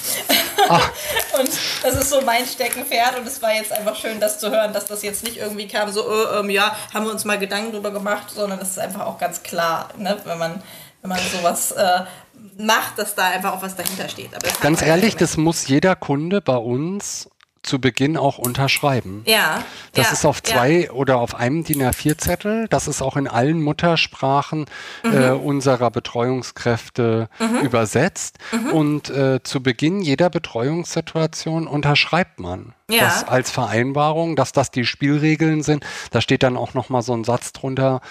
und das ist so mein Steckenpferd und es war jetzt einfach schön, das zu hören, dass das jetzt nicht irgendwie kam, so, äh, ähm, ja, haben wir uns mal Gedanken drüber gemacht, sondern das ist einfach auch ganz klar, ne, wenn man, wenn man sowas äh, macht, dass da einfach auch was dahinter steht. ganz ehrlich, das muss jeder Kunde bei uns zu Beginn auch unterschreiben. Ja. Das ja, ist auf zwei ja. oder auf einem DIN A4-Zettel. Das ist auch in allen Muttersprachen mhm. äh, unserer Betreuungskräfte mhm. übersetzt. Mhm. Und äh, zu Beginn jeder Betreuungssituation unterschreibt man. Ja. Das als Vereinbarung, dass das die Spielregeln sind. Da steht dann auch nochmal so ein Satz drunter,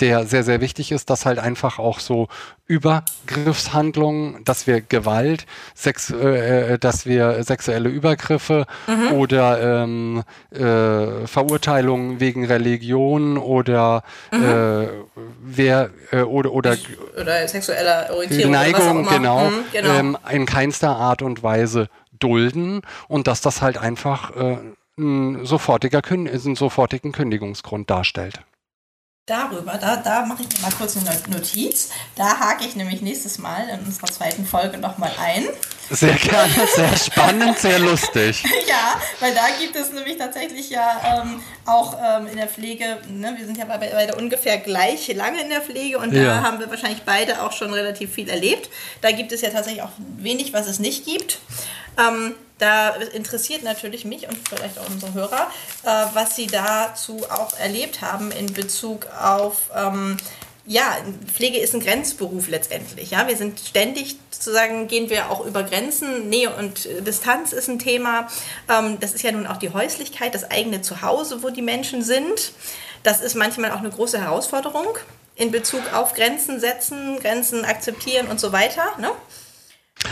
der sehr, sehr wichtig ist, dass halt einfach auch so Übergriffshandlungen, dass wir Gewalt, Sex, äh, äh, dass wir sexuelle Übergriffe mhm. oder ähm, äh, Verurteilungen wegen Religion oder mhm. äh, wer äh, oder oder, oder sexueller Orientierung Neigung, genau, mhm, genau. Ähm, in keinster Art und Weise dulden und dass das halt einfach äh, ein sofortiger, einen sofortigen Kündigungsgrund darstellt darüber, da, da mache ich mir mal kurz eine Notiz. Da hake ich nämlich nächstes Mal in unserer zweiten Folge nochmal ein. Sehr gerne, sehr spannend, sehr lustig. ja, weil da gibt es nämlich tatsächlich ja ähm, auch ähm, in der Pflege, ne, wir sind ja beide, ungefähr gleich lange in der Pflege und ja. da haben wir wahrscheinlich beide auch schon relativ viel erlebt. Da gibt es ja tatsächlich auch wenig, was es nicht gibt. Ähm, da interessiert natürlich mich und vielleicht auch unsere Hörer, äh, was sie dazu auch erlebt haben in Bezug auf, ähm, ja, Pflege ist ein Grenzberuf letztendlich. Ja, wir sind ständig sozusagen, gehen wir auch über Grenzen. Nähe und Distanz ist ein Thema. Ähm, das ist ja nun auch die Häuslichkeit, das eigene Zuhause, wo die Menschen sind. Das ist manchmal auch eine große Herausforderung in Bezug auf Grenzen setzen, Grenzen akzeptieren und so weiter. Ne?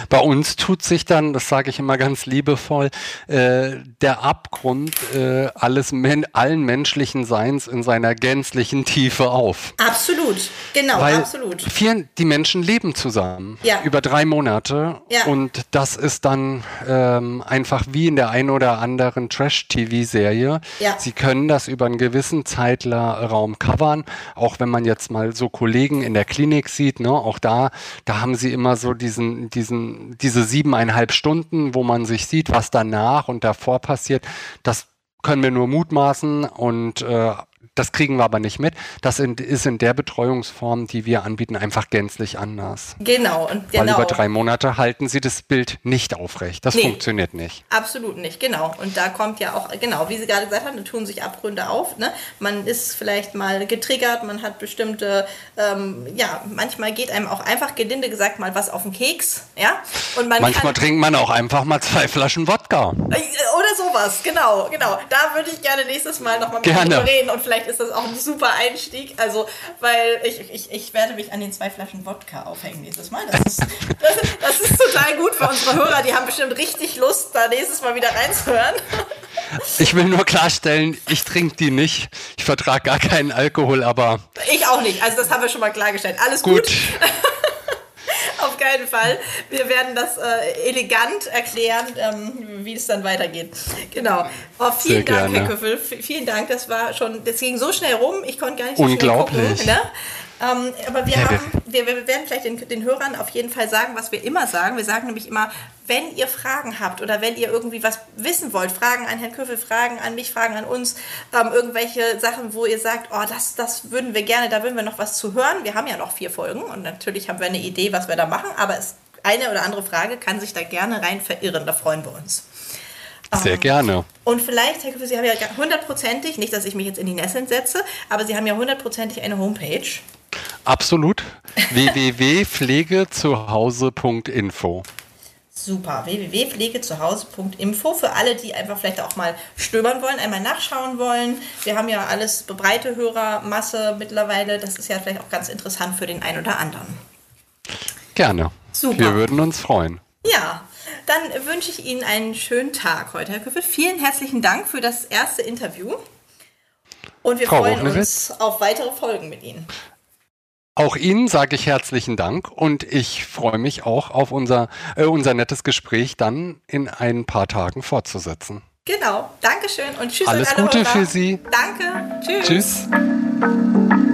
Bei uns tut sich dann, das sage ich immer ganz liebevoll, äh, der Abgrund äh, alles men allen menschlichen Seins in seiner gänzlichen Tiefe auf. Absolut, genau, Weil absolut. Vier, die Menschen leben zusammen ja. über drei Monate ja. und das ist dann ähm, einfach wie in der einen oder anderen Trash-TV-Serie. Ja. Sie können das über einen gewissen Zeitraum covern, auch wenn man jetzt mal so Kollegen in der Klinik sieht, ne, auch da, da haben sie immer so diesen, diesen diese siebeneinhalb Stunden, wo man sich sieht, was danach und davor passiert, das können wir nur mutmaßen und äh, das kriegen wir aber nicht mit. Das ist in der Betreuungsform, die wir anbieten, einfach gänzlich anders. Genau. Und genau. Weil über drei Monate halten sie das Bild nicht aufrecht. Das nee, funktioniert nicht. Absolut nicht, genau. Und da kommt ja auch, genau, wie Sie gerade gesagt haben, da tun sich Abgründe auf. Ne? Man ist vielleicht mal getriggert, man hat bestimmte, ähm, ja, manchmal geht einem auch einfach gelinde gesagt mal was auf den Keks. Ja? Und man manchmal trinkt man auch einfach mal zwei Flaschen Wodka. Äh, oder sowas, genau, genau. Da würde ich gerne nächstes Mal nochmal mit gerne. reden und vielleicht vielleicht ist das auch ein super Einstieg. Also, weil ich, ich, ich werde mich an den zwei Flaschen Wodka aufhängen nächstes Mal. Das ist, das, das ist total gut für unsere Hörer. Die haben bestimmt richtig Lust, da nächstes Mal wieder reinzuhören. Ich will nur klarstellen, ich trinke die nicht. Ich vertrage gar keinen Alkohol, aber. Ich auch nicht. Also, das haben wir schon mal klargestellt. Alles gut. gut. Keinen Fall. Wir werden das äh, elegant erklären, ähm, wie es dann weitergeht. Genau. Oh, vielen Sehr Dank, gerne. Herr Köffel. Vielen Dank. Das war schon, das ging so schnell rum. Ich konnte gar nicht so Unglaublich. schnell gucken. Ne? Ähm, aber wir, haben, wir, wir, werden vielleicht den, den Hörern auf jeden Fall sagen, was wir immer sagen. Wir sagen nämlich immer, wenn ihr Fragen habt oder wenn ihr irgendwie was wissen wollt, Fragen an Herrn Köffel, Fragen an mich, Fragen an uns, ähm, irgendwelche Sachen, wo ihr sagt, oh, das, das würden wir gerne, da würden wir noch was zu hören. Wir haben ja noch vier Folgen und natürlich haben wir eine Idee, was wir da machen, aber es, eine oder andere Frage kann sich da gerne rein verirren, da freuen wir uns. Sehr ähm, gerne. Und vielleicht, Herr Köffel, Sie haben ja hundertprozentig, nicht, dass ich mich jetzt in die Nesseln setze, aber Sie haben ja hundertprozentig eine Homepage. Absolut. www.pflegezuhause.info. Super. www.pflegezuhause.info für alle, die einfach vielleicht auch mal stöbern wollen, einmal nachschauen wollen. Wir haben ja alles breite Hörermasse mittlerweile. Das ist ja vielleicht auch ganz interessant für den einen oder anderen. Gerne. Super. Wir würden uns freuen. Ja, dann wünsche ich Ihnen einen schönen Tag heute, Herr Küffel. Vielen herzlichen Dank für das erste Interview. Und wir Frau freuen uns auf weitere Folgen mit Ihnen. Auch Ihnen sage ich herzlichen Dank und ich freue mich auch auf unser, äh, unser nettes Gespräch dann in ein paar Tagen fortzusetzen. Genau. Dankeschön und tschüss. Alles Gute Hörer. für Sie. Danke. Tschüss. Tschüss.